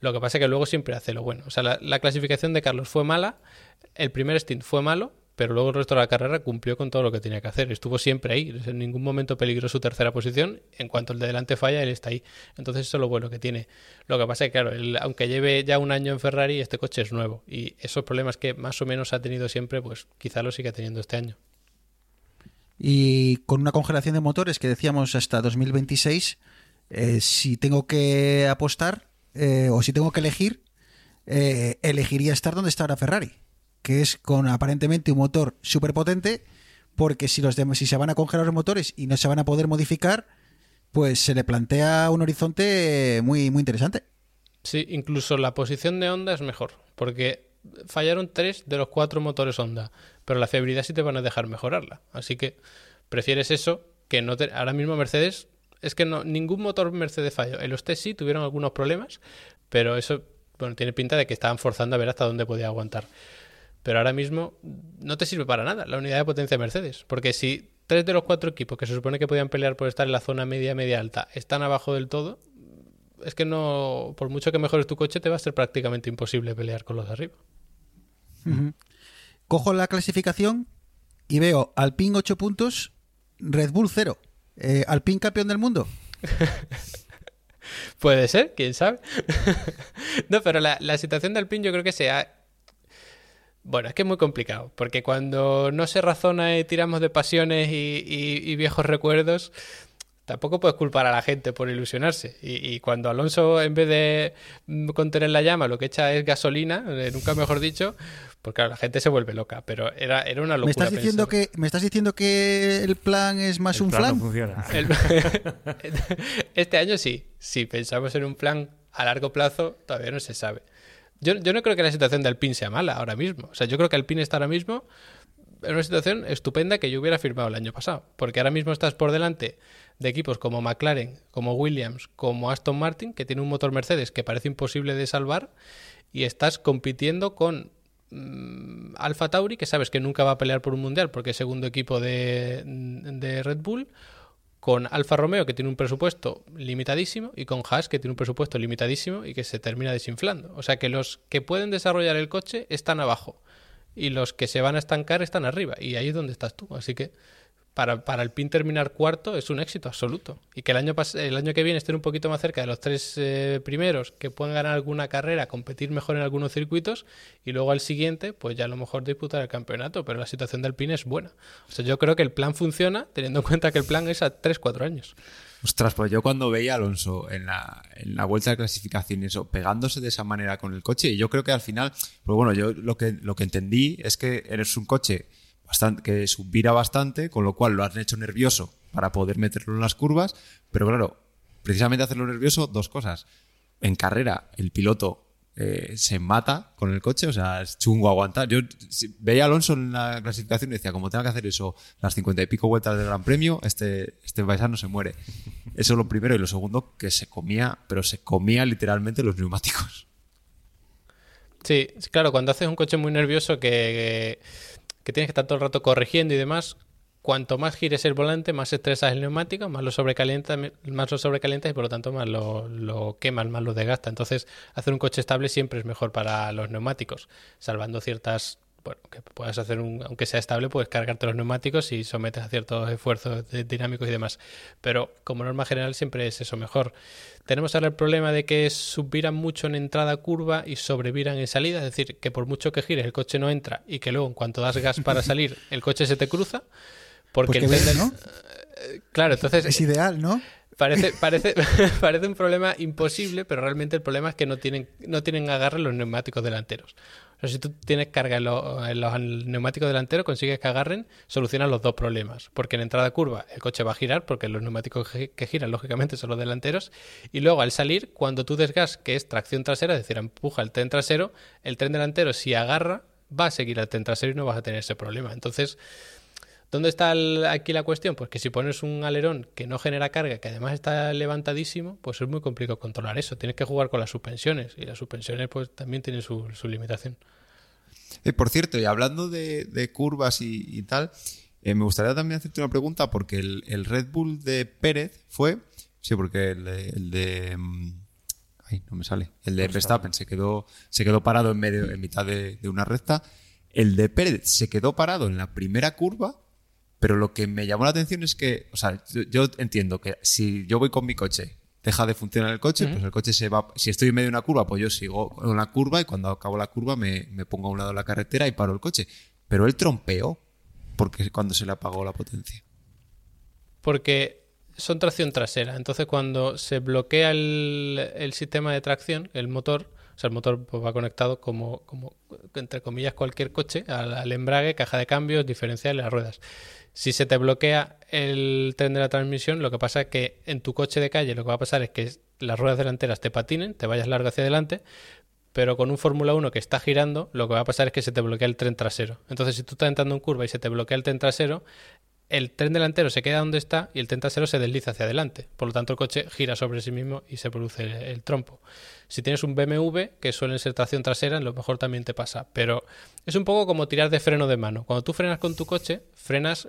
Lo que pasa es que luego siempre hace lo bueno. O sea, la, la clasificación de Carlos fue mala, el primer stint fue malo, pero luego el resto de la carrera cumplió con todo lo que tenía que hacer. Estuvo siempre ahí, en ningún momento peligró su tercera posición. En cuanto el de delante falla, él está ahí. Entonces eso es lo bueno que tiene. Lo que pasa es que, claro, aunque lleve ya un año en Ferrari, este coche es nuevo. Y esos problemas que más o menos ha tenido siempre, pues quizá lo siga teniendo este año. Y con una congelación de motores que decíamos hasta 2026, eh, si tengo que apostar eh, o si tengo que elegir, eh, elegiría estar donde está ahora Ferrari, que es con aparentemente un motor súper potente, porque si, los si se van a congelar los motores y no se van a poder modificar, pues se le plantea un horizonte muy, muy interesante. Sí, incluso la posición de Honda es mejor, porque fallaron tres de los cuatro motores Honda, pero la fiabilidad sí te van a dejar mejorarla. Así que prefieres eso que no te... Ahora mismo Mercedes, es que no, ningún motor Mercedes falló. En los test sí tuvieron algunos problemas, pero eso, bueno, tiene pinta de que estaban forzando a ver hasta dónde podía aguantar. Pero ahora mismo no te sirve para nada la unidad de potencia de Mercedes, porque si tres de los cuatro equipos que se supone que podían pelear por estar en la zona media, media alta, están abajo del todo, es que no, por mucho que mejores tu coche, te va a ser prácticamente imposible pelear con los de arriba. Cojo la clasificación y veo Alpine 8 puntos, Red Bull 0. Eh, Alpine campeón del mundo. Puede ser, quién sabe. no, pero la, la situación de Alpine yo creo que sea. Bueno, es que es muy complicado, porque cuando no se razona y tiramos de pasiones y, y- y viejos recuerdos, tampoco puedes culpar a la gente por ilusionarse. Y, y cuando Alonso, en vez de mm, contener la llama, lo que echa es gasolina, eh, nunca mejor dicho, pues claro, la gente se vuelve loca. Pero era, era una ¿Me locura. estás, diciendo pensar. que, ¿Me estás diciendo que el plan es más El un plan flan? no funciona. El- este año sí, sí, pensamos en un plan a largo plazo, todavía no se sabe. Yo, yo no creo que la situación de Alpine sea mala ahora mismo. O sea, yo creo que Alpine está ahora mismo en una situación estupenda que yo hubiera firmado el año pasado. Porque ahora mismo estás por delante de equipos como McLaren, como Williams, como Aston Martin, que tiene un motor Mercedes que parece imposible de salvar, y estás compitiendo con mm, Alfa Tauri, que sabes que nunca va a pelear por un mundial porque es segundo equipo de, de Red Bull, con Alfa Romeo, que tiene un presupuesto limitadísimo, y con Haas, que tiene un presupuesto limitadísimo y que se termina desinflando. O sea que los que pueden desarrollar el coche están abajo y los que se van a estancar están arriba. Y ahí es donde estás tú. Así que para, para el PIN terminar cuarto es un éxito absoluto. Y que el año, el año que viene estén un poquito más cerca de los tres eh, primeros, que puedan ganar alguna carrera, competir mejor en algunos circuitos, y luego al siguiente, pues ya a lo mejor disputar el campeonato. Pero la situación del PIN es buena. O sea, yo creo que el plan funciona, teniendo en cuenta que el plan es a 3-4 años. Ostras, pues yo cuando veía a Alonso en la, en la vuelta de clasificación y eso, pegándose de esa manera con el coche, y yo creo que al final, pues bueno, yo lo que, lo que entendí es que eres un coche que subira bastante, con lo cual lo han hecho nervioso para poder meterlo en las curvas, pero claro, precisamente hacerlo nervioso, dos cosas. En carrera, el piloto eh, se mata con el coche, o sea, es chungo aguantar. Yo veía a Alonso en la clasificación y decía, como tenga que hacer eso las cincuenta y pico vueltas del Gran Premio, este, este paisano se muere. Eso es lo primero. Y lo segundo, que se comía, pero se comía literalmente los neumáticos. Sí, claro, cuando haces un coche muy nervioso que tienes que estar todo el rato corrigiendo y demás, cuanto más gires el volante, más estresas el neumático, más lo sobrecalienta, más lo sobrecalientas y por lo tanto más lo, lo quemas, más lo desgasta. Entonces, hacer un coche estable siempre es mejor para los neumáticos, salvando ciertas bueno, que puedas hacer un, aunque sea estable, puedes cargarte los neumáticos y sometes a ciertos esfuerzos dinámicos y demás. Pero como norma general siempre es eso mejor. Tenemos ahora el problema de que subviran mucho en entrada curva y sobreviran en salida, es decir, que por mucho que gires el coche no entra y que luego en cuanto das gas para salir el coche se te cruza. Porque Pues el ves, ¿no? Claro, entonces Es ideal, ¿no? Parece, parece, parece un problema imposible, pero realmente el problema es que no tienen, no tienen agarre los neumáticos delanteros. O si tú tienes carga en, lo- en los neumáticos delanteros, consigues que agarren, solucionas los dos problemas. Porque en entrada curva el coche va a girar, porque los neumáticos que, que giran, lógicamente, son los delanteros. Y luego al salir, cuando tú desgas, que es tracción trasera, es decir, empuja el tren trasero, el tren delantero, si agarra, va a seguir al tren trasero y no vas a tener ese problema. Entonces, ¿Dónde está el- aquí la cuestión? Pues que si pones un alerón que no genera carga, que además está levantadísimo, pues es muy complicado controlar eso. Tienes que jugar con las suspensiones y las suspensiones pues también tienen su, su limitación. Eh, por cierto, y hablando de, de curvas y, y tal, eh, me gustaría también hacerte una pregunta porque el, el Red Bull de Pérez fue, sí, porque el, de- el de, mm, ay, no me sale, el de Verstappen se quedó, se quedó parado en medio, en mitad de, de una recta. El de Pérez se quedó parado en la primera curva, pero lo que me llamó la atención es que, o sea, yo, yo entiendo que si yo voy con mi coche, deja de funcionar el coche, pues el coche se va. Si estoy en medio de una curva, pues yo sigo en la curva y cuando acabo la curva me, me pongo a un lado de la carretera y paro el coche. Pero él trompeó porque cuando se le apagó la potencia. Porque son tracción trasera. Entonces cuando se bloquea el, el sistema de tracción, el motor, o sea, el motor pues, va conectado como, como, entre comillas, cualquier coche, al, al embrague, caja de cambios, diferenciales, las ruedas. Si se te bloquea el tren de la transmisión, lo que pasa es que en tu coche de calle lo que va a pasar es que las ruedas delanteras te patinen, te vayas largo hacia adelante, pero con un Fórmula 1 que está girando, lo que va a pasar es que se te bloquea el tren trasero. Entonces, si tú estás entrando en curva y se te bloquea el tren trasero, el tren delantero se queda donde está y el tren trasero se desliza hacia adelante. Por lo tanto, el coche gira sobre sí mismo y se produce el, trompo. Si tienes un BMW, que suele ser tracción trasera, lo mejor también te pasa. Pero es un poco como tirar de freno de mano. Cuando tú frenas con tu coche, frenas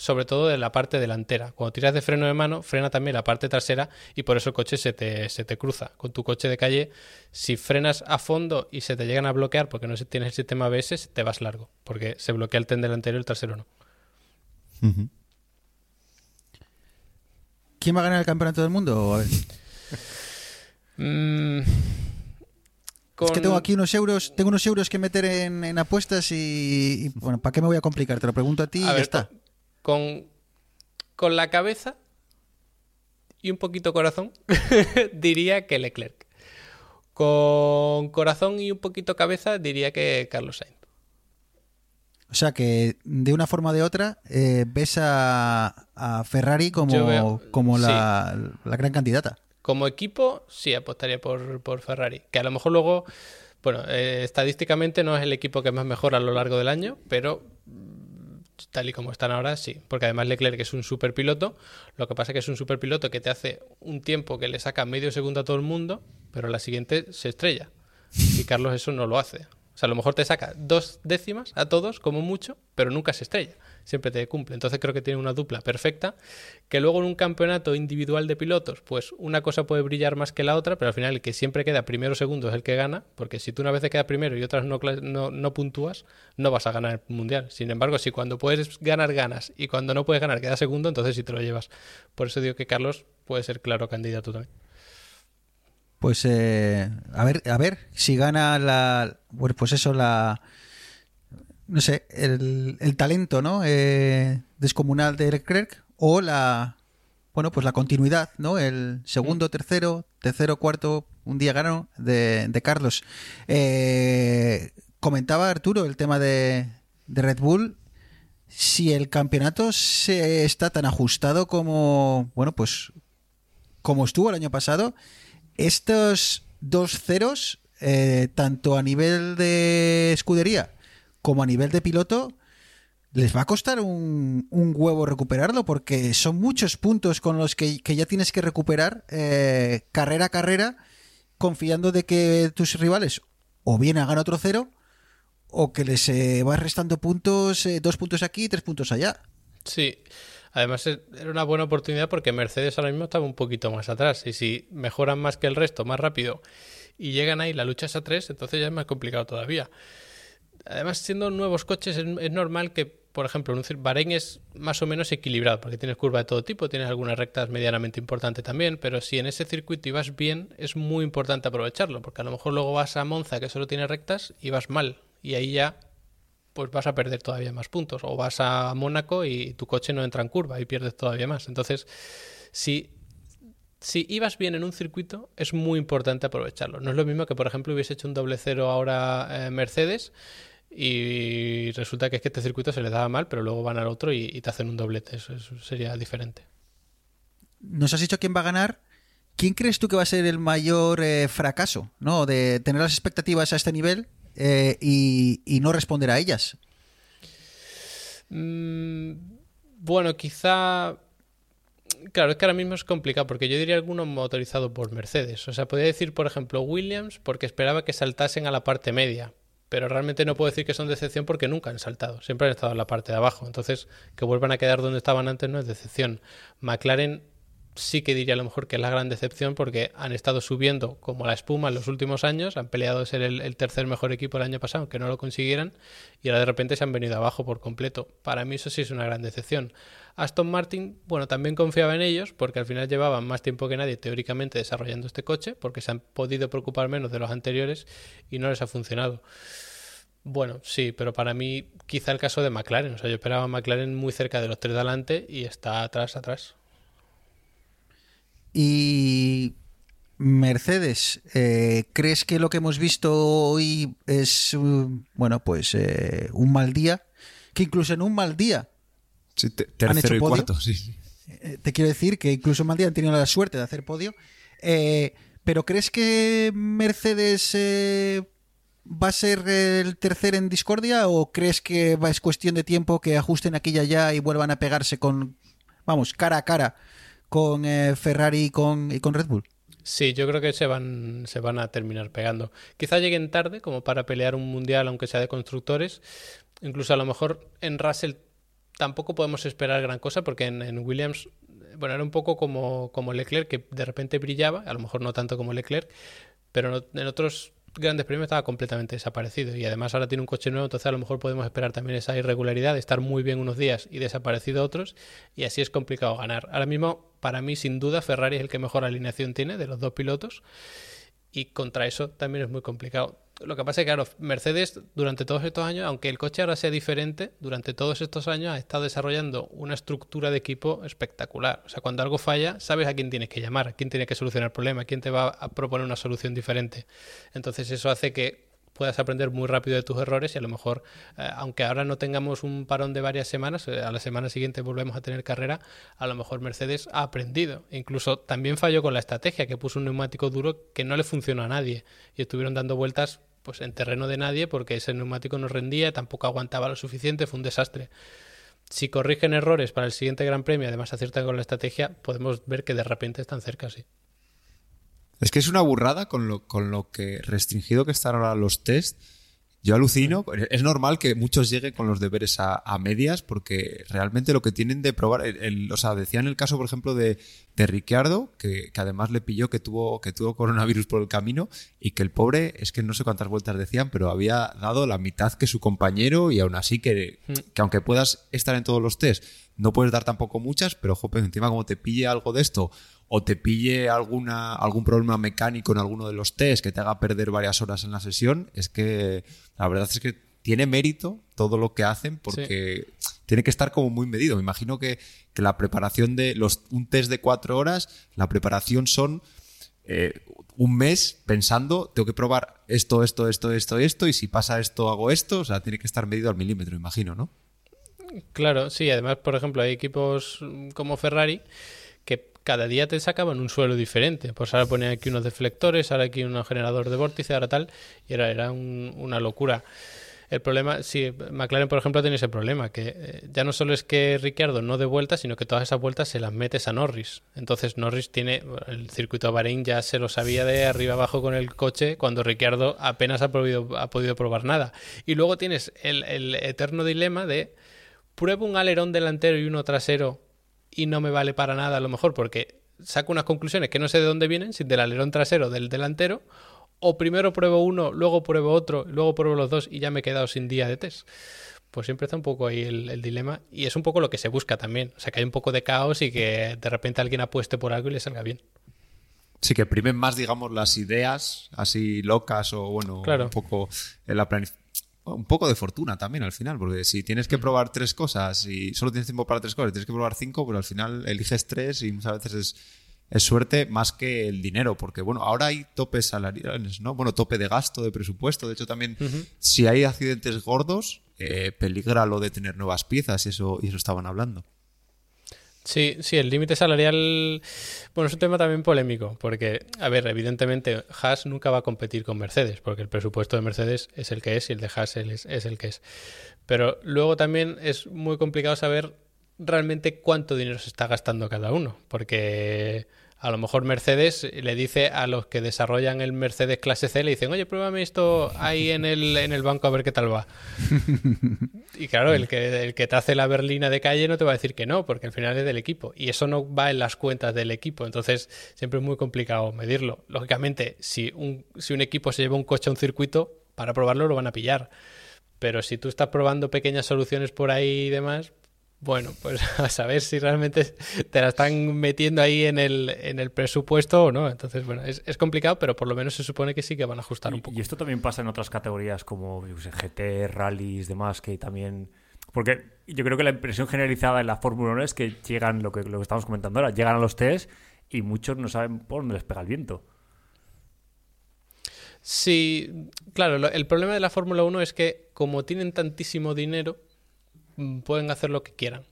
sobre todo de la parte delantera. Cuando tiras de freno de mano, frena también la parte trasera y por eso el coche se te, se te cruza. Con tu coche de calle, si frenas a fondo y se te llegan a bloquear porque no tienes el sistema ABS, te vas largo, porque se bloquea el tren delantero y el trasero no. ¿Quién va a ganar el campeonato del mundo? A ver. Mm, Es que tengo aquí unos euros, tengo unos euros que meter en, en apuestas y, y, bueno, ¿para qué me voy a complicar? Te lo pregunto a ti y a ya ver, está. Con, con la cabeza, y un poquito corazón, diría que Leclerc. Con corazón y un poquito cabeza, diría que Carlos Sainz. O sea que de una forma o de otra eh, ves a, a Ferrari como, veo- como la, la gran candidata. Como equipo, sí apostaría por, por Ferrari. Que a lo mejor luego, bueno, eh, estadísticamente no es el equipo que más mejora a lo largo del año, pero tal y como están ahora, sí. Porque además Leclerc es un superpiloto. Lo que pasa es que es un superpiloto que te hace un tiempo que le saca medio segundo a todo el mundo, pero la siguiente se estrella. Y Carlos eso no lo hace. O sea, a lo mejor te saca dos décimas a todos, como mucho, pero nunca se estrella. Siempre te cumple. Entonces creo que tiene una dupla perfecta. Que luego en un campeonato individual de pilotos, pues una cosa puede brillar más que la otra, pero al final el que siempre queda primero o segundo es el que gana. Porque si tú una vez te quedas primero y otras no, no, no puntúas, no vas a ganar el mundial. Sin embargo, si cuando puedes ganar, ganas y cuando no puedes ganar, queda segundo, entonces sí te lo llevas. Por eso digo que Carlos puede ser claro candidato también. Pues eh, a ver, a ver si gana la, bueno, pues eso la, no sé, el, el talento, ¿no? Eh, descomunal de Leclerc o la, bueno, pues la continuidad, ¿no? El segundo, tercero, tercero, cuarto, un día ganó de, de Carlos. Eh, comentaba Arturo el tema de, de Red Bull. Si el campeonato se está tan ajustado como, bueno, pues como estuvo el año pasado, estos dos ceros, eh, tanto a nivel de escudería como a nivel de piloto, les va a costar un, huevo recuperarlo porque son muchos puntos con los que, ya tienes que recuperar eh, carrera a carrera, confiando de que tus rivales o bien hagan otro cero o que les eh, vas restando puntos, eh, dos puntos aquí tres puntos allá. Sí, además e- era una buena oportunidad porque Mercedes ahora mismo estaba un poquito más atrás y si mejoran más que el resto, más rápido y llegan ahí, la lucha es a tres, entonces ya es más complicado todavía. Además, siendo nuevos coches, es, normal que, por ejemplo, un Bahrein es más o menos equilibrado porque tienes curva de todo tipo, tienes algunas rectas medianamente importantes también, pero si en ese circuito ibas bien, es muy importante aprovecharlo porque a lo mejor luego vas a Monza que solo tiene rectas y vas mal y ahí ya pues vas a perder todavía más puntos. O vas a Mónaco y tu coche no entra en curva y pierdes todavía más. Entonces, si, si ibas bien en un circuito, es muy importante aprovecharlo. No es lo mismo que, por ejemplo, hubiese hecho un doble cero ahora eh, Mercedes y resulta que es que este circuito se les daba mal, pero luego van al otro y, y te hacen un doblete. Eso, eso sería diferente. nos has dicho quién va a ganar. ¿Quién crees tú que va a ser el mayor eh, fracaso, ¿no? De tener las expectativas a este nivel eh, y, y no responder a ellas. Mm, bueno, quizá. Claro, es que ahora mismo es complicado porque yo diría alguno motorizado por Mercedes. O sea, podría decir, por ejemplo, Williams porque esperaba que saltasen a la parte media. Pero realmente no puedo decir que son decepción porque nunca han saltado. Siempre han estado en la parte de abajo. Entonces, que vuelvan a quedar donde estaban antes no es decepción. McLaren sí que diría a lo mejor que es la gran decepción porque han estado subiendo como la espuma en los últimos años, han peleado ser el, tercer mejor equipo el año pasado, aunque no lo consiguieran, y ahora de repente se han venido abajo por completo. Para mí eso sí es una gran decepción. Aston Martin, bueno, también confiaba en ellos porque al final llevaban más tiempo que nadie teóricamente desarrollando este coche, porque se han podido preocupar menos de los anteriores y no les ha funcionado. Bueno, sí, pero para mí quizá el caso de McLaren. O sea, yo esperaba a McLaren muy cerca de los tres de adelante y está atrás, atrás. Y Mercedes, eh, ¿crees que lo que hemos visto hoy es, uh, bueno, pues eh, un mal día? Que incluso en un mal día, Sí, te- ¿Han hecho tercero y podio? cuarto, sí, sí. eh, te quiero decir que incluso en un mal día han tenido la suerte de hacer podio. ¿Pero crees que Mercedes va a ser el tercer en discordia o crees que va, es cuestión de tiempo que ajusten aquí y allá y vuelvan a pegarse con, vamos, cara a cara con eh, Ferrari y con, y con Red Bull? Sí, yo creo que se van, se van a terminar pegando. Quizá lleguen tarde como para pelear un mundial, aunque sea de constructores. Incluso a lo mejor en Russell tampoco podemos esperar gran cosa, porque en, en Williams, bueno, era un poco como, como Leclerc, que de repente brillaba, a lo mejor no tanto como Leclerc, pero en otros grandes premios estaba completamente desaparecido. Y además ahora tiene un coche nuevo, entonces a lo mejor podemos esperar también esa irregularidad de estar muy bien unos días y desaparecido otros, y así es complicado ganar. Ahora mismo, para mí, sin duda, Ferrari es el que mejor alineación tiene de los dos pilotos. Y contra eso también es muy complicado. Lo que pasa es que, claro, Mercedes durante todos estos años, aunque el coche ahora sea diferente, durante todos estos años ha estado desarrollando una estructura de equipo espectacular. O sea, cuando algo falla, sabes a quién tienes que llamar, a quién tiene que solucionar el problema, a quién te va a proponer una solución diferente. Entonces eso hace que puedas aprender muy rápido de tus errores y a lo mejor, eh, aunque ahora no tengamos un parón de varias semanas, eh, a la semana siguiente volvemos a tener carrera, a lo mejor Mercedes ha aprendido. Incluso también falló con la estrategia, que puso un neumático duro que no le funcionó a nadie y estuvieron dando vueltas pues en terreno de nadie porque ese neumático no rendía, tampoco aguantaba lo suficiente, fue un desastre. Si corrigen errores para el siguiente Gran Premio, además aciertan con la estrategia, podemos ver que de repente están cerca, sí. Es que es una burrada con lo, con lo que restringido que están ahora los test. Yo alucino, es normal que muchos lleguen con los deberes a, a medias porque realmente lo que tienen de probar, el, el- o sea, decían el caso, por ejemplo, de, de Ricciardo, que, que además le pilló que tuvo, que tuvo coronavirus por el camino y que el pobre, es que no sé cuántas vueltas decían, pero había dado la mitad que su compañero y aún así que, que aunque puedas estar en todos los test, no puedes dar tampoco muchas, pero jope, encima como te pille algo de esto o te pille alguna, algún problema mecánico en alguno de los test que te haga perder varias horas en la sesión, es que la verdad es que tiene mérito todo lo que hacen porque tiene que estar como muy medido. Me imagino que, que la preparación de los, un test de cuatro horas, la preparación son eh, un mes pensando, tengo que probar esto, esto, esto, esto, esto, y si pasa esto, hago esto. O sea, tiene que estar medido al milímetro, imagino, ¿no? Claro, sí, además, por ejemplo, hay equipos mm, como Ferrari cada día te sacaban un suelo diferente. Pues ahora ponían aquí unos deflectores, ahora aquí un generador de vórtice, ahora tal, y era, era un- una locura. El problema, sí, McLaren, por ejemplo, tiene ese problema, que eh, ya no solo es que Ricciardo no dé vueltas, sino que todas esas vueltas se las metes a Norris. Entonces Norris tiene, el circuito de Bahrein ya se lo sabía de arriba abajo con el coche, cuando Ricciardo apenas ha podido, ha podido probar nada. Y luego tienes el, el eterno dilema de pruebo un alerón delantero y uno trasero y no me vale para nada a lo mejor porque saco unas conclusiones que no sé de dónde vienen, si del alerón trasero o del delantero, o primero pruebo uno, luego pruebo otro, luego pruebo los dos y ya me he quedado sin día de test. Pues siempre está un poco ahí el, el dilema y es un poco lo que se busca también. O sea, que hay un poco de caos y que de repente alguien apueste por algo y le salga bien. Sí, que primen más, digamos, las ideas así locas o, bueno, Claro. un poco en la planif- un poco de fortuna también al final, porque si tienes que probar tres cosas y solo tienes tiempo para tres cosas, tienes que probar cinco, pero al final eliges tres y muchas veces es, es suerte más que el dinero, porque bueno, ahora hay topes salariales, ¿no? Bueno, tope de gasto, de presupuesto, de hecho también si hay accidentes gordos, eh, peligra lo de tener nuevas piezas y eso, y eso estaban hablando. Sí, sí, el límite salarial, bueno, es un tema también polémico, porque, a ver, evidentemente Haas nunca va a competir con Mercedes, porque el presupuesto de Mercedes es el que es y el de Haas es, es el que es. Pero luego también es muy complicado saber realmente cuánto dinero se está gastando cada uno, porque a lo mejor Mercedes le dice a los que desarrollan el Mercedes clase C, le dicen, oye, pruébame esto ahí en el, en el banco a ver qué tal va. Y claro, el que, el que te hace la berlina de calle no te va a decir que no, porque al final es del equipo. Y eso no va en las cuentas del equipo. Entonces, siempre es muy complicado medirlo. Lógicamente, si un, si un equipo se lleva un coche a un circuito, para probarlo lo van a pillar. Pero si tú estás probando pequeñas soluciones por ahí y demás, bueno, pues a saber si realmente te la están metiendo ahí en el, en el presupuesto o no. Entonces, bueno, es, es complicado, pero por lo menos se supone que sí que van a ajustar un poco. Y esto también pasa en otras categorías como yo sé, GT, rallies, demás, que también... Porque yo creo que la impresión generalizada en la Fórmula 1 es que llegan, lo que, lo que estamos comentando ahora, llegan a los test y muchos no saben por dónde les pega el viento. Sí, claro, lo- el problema de la Fórmula 1 es que como tienen tantísimo dinero, pueden hacer lo que quieran.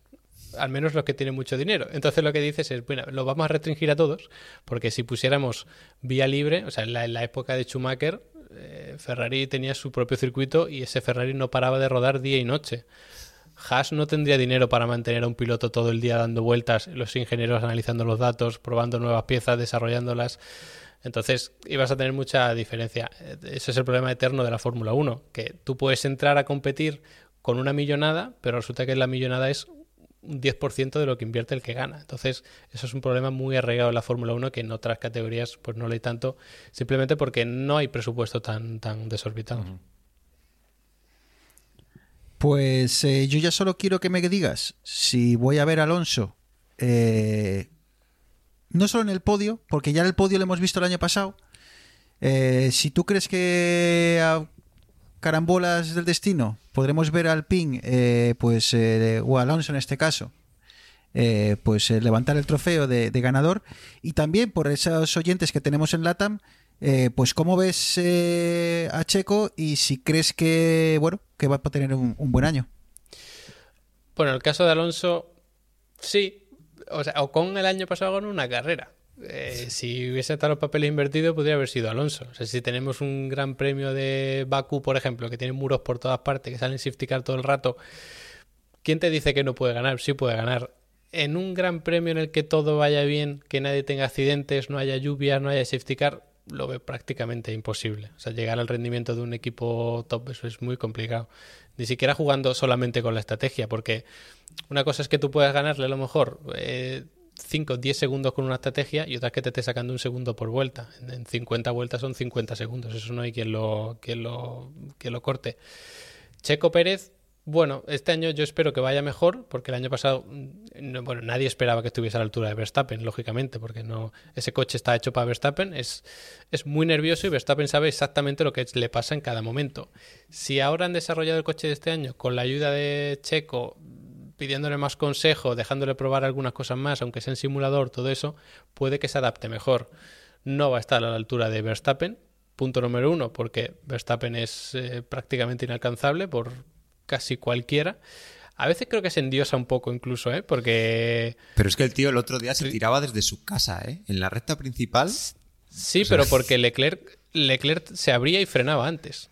Al menos los que tienen mucho dinero. Entonces lo que dices es, bueno, lo vamos a restringir a todos, porque si pusiéramos vía libre, o sea, en la, en la época de Schumacher, eh, Ferrari tenía su propio circuito y ese Ferrari no paraba de rodar día y noche. Haas no tendría dinero para mantener a un piloto todo el día dando vueltas, los ingenieros analizando los datos, probando nuevas piezas, desarrollándolas. Entonces ibas a tener mucha diferencia. Eh, Ese es el problema eterno de la Fórmula 1, que tú puedes entrar a competir con una millonada, pero resulta que la millonada es un 10% de lo que invierte el que gana. Entonces, eso es un problema muy arraigado en la Fórmula 1 que en otras categorías pues no lo hay tanto, simplemente porque no hay presupuesto tan, tan desorbitado. Pues eh, yo ya solo quiero que me digas si voy a ver a Alonso, eh, no solo en el podio, porque ya en el podio lo hemos visto el año pasado, Eh, si tú crees que a carambolas del destino podremos ver al PIN, eh, pues, eh, o a Alonso en este caso, eh, pues eh, levantar el trofeo de, ganador. Y también por esos oyentes que tenemos en LATAM, eh, pues cómo ves a Checo y si crees que, bueno, que va a tener un, un buen año. Bueno, el caso de Alonso, sí. O sea, Ocon el año pasado ganó una carrera. Eh, si hubiese estado los papeles invertidos, podría haber sido Alonso. O sea, si tenemos un gran premio de Bakú, por ejemplo, que tiene muros por todas partes, que salen safety car todo el rato, ¿quién te dice que no puede ganar? Sí puede ganar. En un gran premio en el que todo vaya bien, que nadie tenga accidentes, no haya lluvia, no haya safety car, lo ve prácticamente imposible. O sea, llegar al rendimiento de un equipo top, eso es muy complicado. Ni siquiera jugando solamente con la estrategia, porque una cosa es que tú puedas ganarle a lo mejor 5 o 10 segundos con una estrategia y otra es que te esté sacando un segundo por vuelta. En, en 50 vueltas son 50 segundos, eso no hay quien lo, quien lo, quien lo corte. Checo Pérez, bueno, este año yo espero que vaya mejor, porque el año pasado, mm, no- bueno, nadie esperaba que estuviese a la altura de Verstappen, lógicamente, porque no, ese coche está hecho para Verstappen, es, es muy nervioso y Verstappen sabe exactamente lo que le pasa en cada momento. Si ahora han desarrollado el coche de este año con la ayuda de Checo, pidiéndole más consejo, dejándole probar algunas cosas más, aunque sea en simulador, todo eso, puede que se adapte mejor. No va a estar a la altura de Verstappen, punto número uno, porque Verstappen es eh, prácticamente inalcanzable por casi cualquiera. A veces creo que se endiosa un poco incluso, ¿eh? Porque... Pero es que el tío el otro día se tiraba desde su casa, ¿eh? En la recta principal. Sí, pero porque Leclerc, Leclerc se abría y frenaba antes.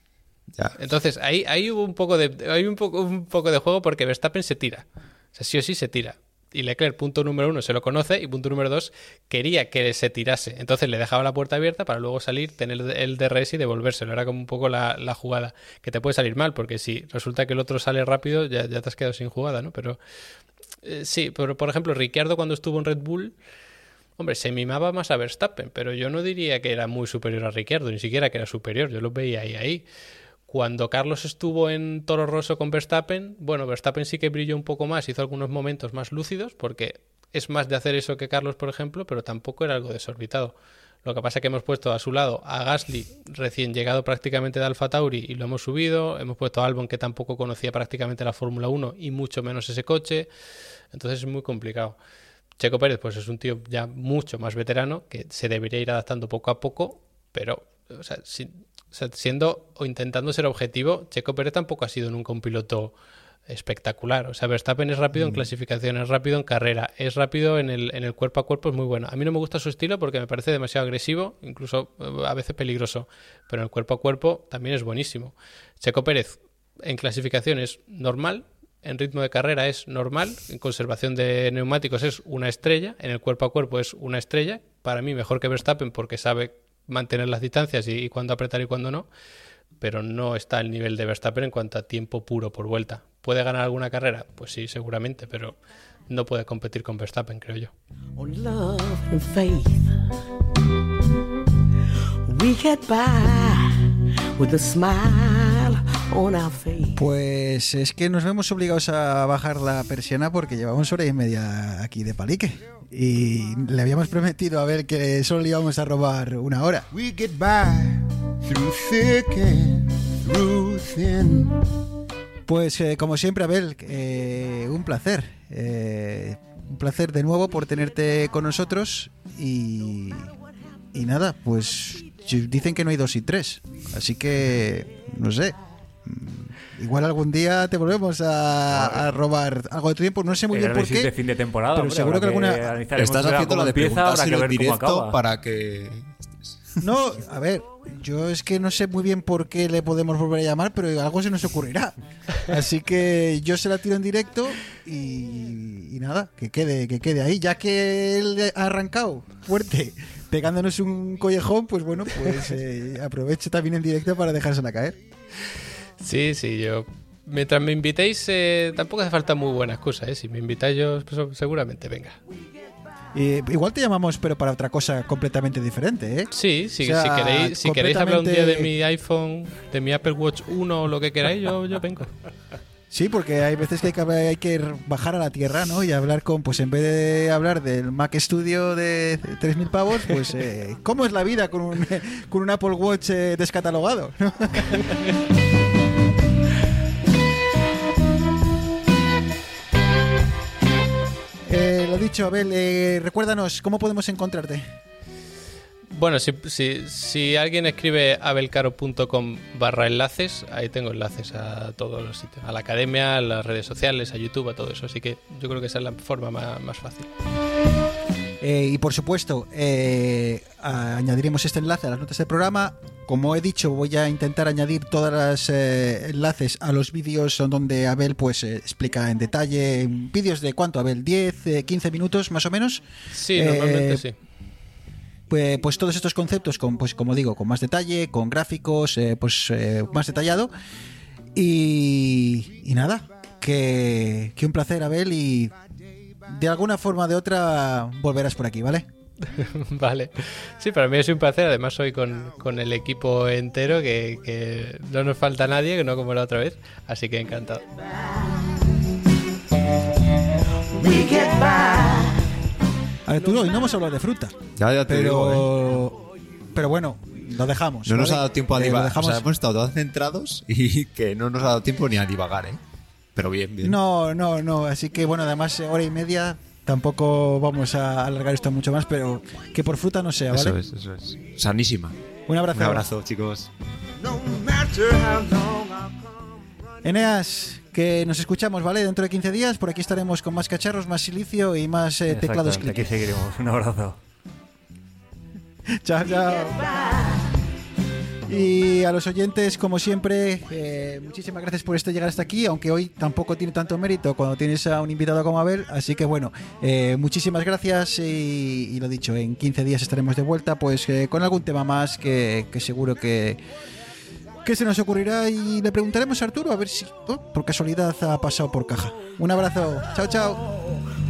Entonces, ahí, ahí hubo un poco de hay un poco, de juego porque Verstappen se tira. O sea, sí o sí se tira. Y Leclerc, punto número uno, se lo conoce y punto número dos, quería que se tirase. Entonces le dejaba la puerta abierta para luego salir, tener el DRS y devolvérselo. Era como un poco la, jugada. Que te puede salir mal, porque si resulta que el otro sale rápido, ya, ya te has quedado sin jugada, ¿no? Pero eh, sí, pero por ejemplo, Ricciardo cuando estuvo en Red Bull, Hombre, se mimaba más a Verstappen, pero yo no diría que era muy superior a Ricciardo, ni siquiera que era superior, yo lo veía ahí ahí. Cuando Carlos estuvo en Toro Rosso con Verstappen, bueno, Verstappen sí que brilló un poco más, hizo algunos momentos más lúcidos, porque es más de hacer eso que Carlos, por ejemplo, pero tampoco era algo desorbitado. Lo que pasa es que hemos puesto a su lado a Gasly, recién llegado prácticamente de Alfa Tauri, y lo hemos subido. Hemos puesto a Albon, que tampoco conocía prácticamente la Fórmula 1 y mucho menos ese coche. Entonces es muy complicado. Checo Pérez, pues es un tío ya mucho más veterano que se debería ir adaptando poco a poco, pero o sea, si- sea, siendo o intentando ser objetivo, Checo Pérez tampoco ha sido nunca un piloto espectacular. O sea, Verstappen es rápido en clasificación, es rápido en carrera, es rápido en el, en el cuerpo a cuerpo, es muy bueno. A mí no me gusta su estilo porque me parece demasiado agresivo, incluso eh, a veces peligroso, pero en el cuerpo a cuerpo también es buenísimo. Checo Pérez en clasificación es normal, en ritmo de carrera es normal, en conservación de neumáticos es una estrella, en el cuerpo a cuerpo es una estrella, para mí mejor que Verstappen porque sabe mantener las distancias y, y cuándo apretar y cuándo no, pero no está al nivel de Verstappen en cuanto a tiempo puro por vuelta. ¿Puede ganar alguna carrera? Pues sí, seguramente, pero no puede competir con Verstappen, creo yo. Pues es que nos vemos obligados a bajar la persiana porque llevamos hora y media aquí de palique. Y le habíamos prometido a ver que solo le íbamos a robar una hora. We get by through thick and through thin. Pues eh, como siempre, Abel, eh, un placer. Eh, un placer de nuevo por tenerte con nosotros y, y nada, pues dicen que no hay dos y tres. Así que, no sé. Mm, Igual algún día te volvemos a, a robar algo de tu tiempo. No sé muy bien por qué. de fin de temporada. pero hombre, seguro que alguna- Estás haciendo la de preguntárselo en directo acaba. para que. No, a ver, yo es que no sé muy bien por qué le podemos volver a llamar, pero algo se nos ocurrirá. Así que yo se la tiro en directo y, y nada, que quede, que quede ahí. Ya que él ha arrancado fuerte, pegándonos un collejón, pues bueno, pues eh, aprovecho también en directo para dejársela caer. Sí, sí, yo. Mientras me invitéis, eh, tampoco hace falta muy buena excusa, ¿eh? Si me invitáis, yo pues, seguramente venga. Eh, igual te llamamos, pero para otra cosa completamente diferente, ¿eh? Sí, sí, O sea, si queréis, si queréis hablar un día de mi iPhone, de mi Apple Watch 1 o lo que queráis, yo, yo vengo. Sí, porque hay veces que hay que, hay que bajar a la tierra, ¿no? Y hablar con, pues en vez de hablar del Mac Studio de 3.000 pavos, pues eh, ¿cómo es la vida con un, con un Apple Watch eh, descatalogado? ¿no? lo dicho, Abel, eh, recuérdanos, ¿cómo podemos encontrarte? Bueno, si, si, si alguien escribe abelcaro.com barra enlaces, ahí tengo enlaces a todos los sitios, a la academia, a las redes sociales, a YouTube, a todo eso. Así que yo creo que esa es la forma más, más fácil. Eh, y por supuesto, eh, añadiremos este enlace a las notas del programa. Como he dicho, voy a intentar añadir todos los eh, enlaces a los vídeos donde Abel pues explica en detalle. Vídeos de cuánto, Abel, 10, eh, 15 minutos más o menos. Sí, normalmente sí. Pues, pues todos estos conceptos, con, pues como digo, con más detalle, con gráficos, pues más detallado. Y, y nada, que, que un placer, Abel, y de alguna forma o de otra volverás por aquí, ¿vale? vale. Sí, para mí es un placer. Además, hoy con, con el equipo entero, que, que no nos falta nadie, que no como la otra vez. Así que encantado. We get by. A ver, tú hoy no hemos hablado de fruta. Ya, ya te digo, pero, pero bueno, lo dejamos. No nos ha dado tiempo a Eh, lo divagar. dejamos- O sea, hemos estado tan centrados y que no nos ha dado tiempo ni a divagar, ¿eh? Pero bien, bien. No, no, no. Así que bueno, además, eh, hora y media. Tampoco vamos a alargar esto mucho más, pero que por fruta no sea, ¿vale? Eso es, eso es. Sanísima. Un abrazo. Un abrazo, chicos. No matter how long I've come Eneas, que nos escuchamos, ¿vale? Dentro de 15 días, por aquí estaremos con más cacharros, más silicio y más eh, teclados. Aquí seguiremos. Un abrazo. Chao, chao. Y a los oyentes, como siempre, eh, muchísimas gracias por este llegar hasta aquí, aunque hoy tampoco tiene tanto mérito cuando tienes a un invitado como Abel. Así que bueno, eh, muchísimas gracias y, lo dicho, en 15 días estaremos de vuelta pues eh, con algún tema más que, que seguro que, que se nos ocurrirá y le preguntaremos a Arturo a ver si oh, por casualidad ha pasado por caja. Un abrazo, chao, chao.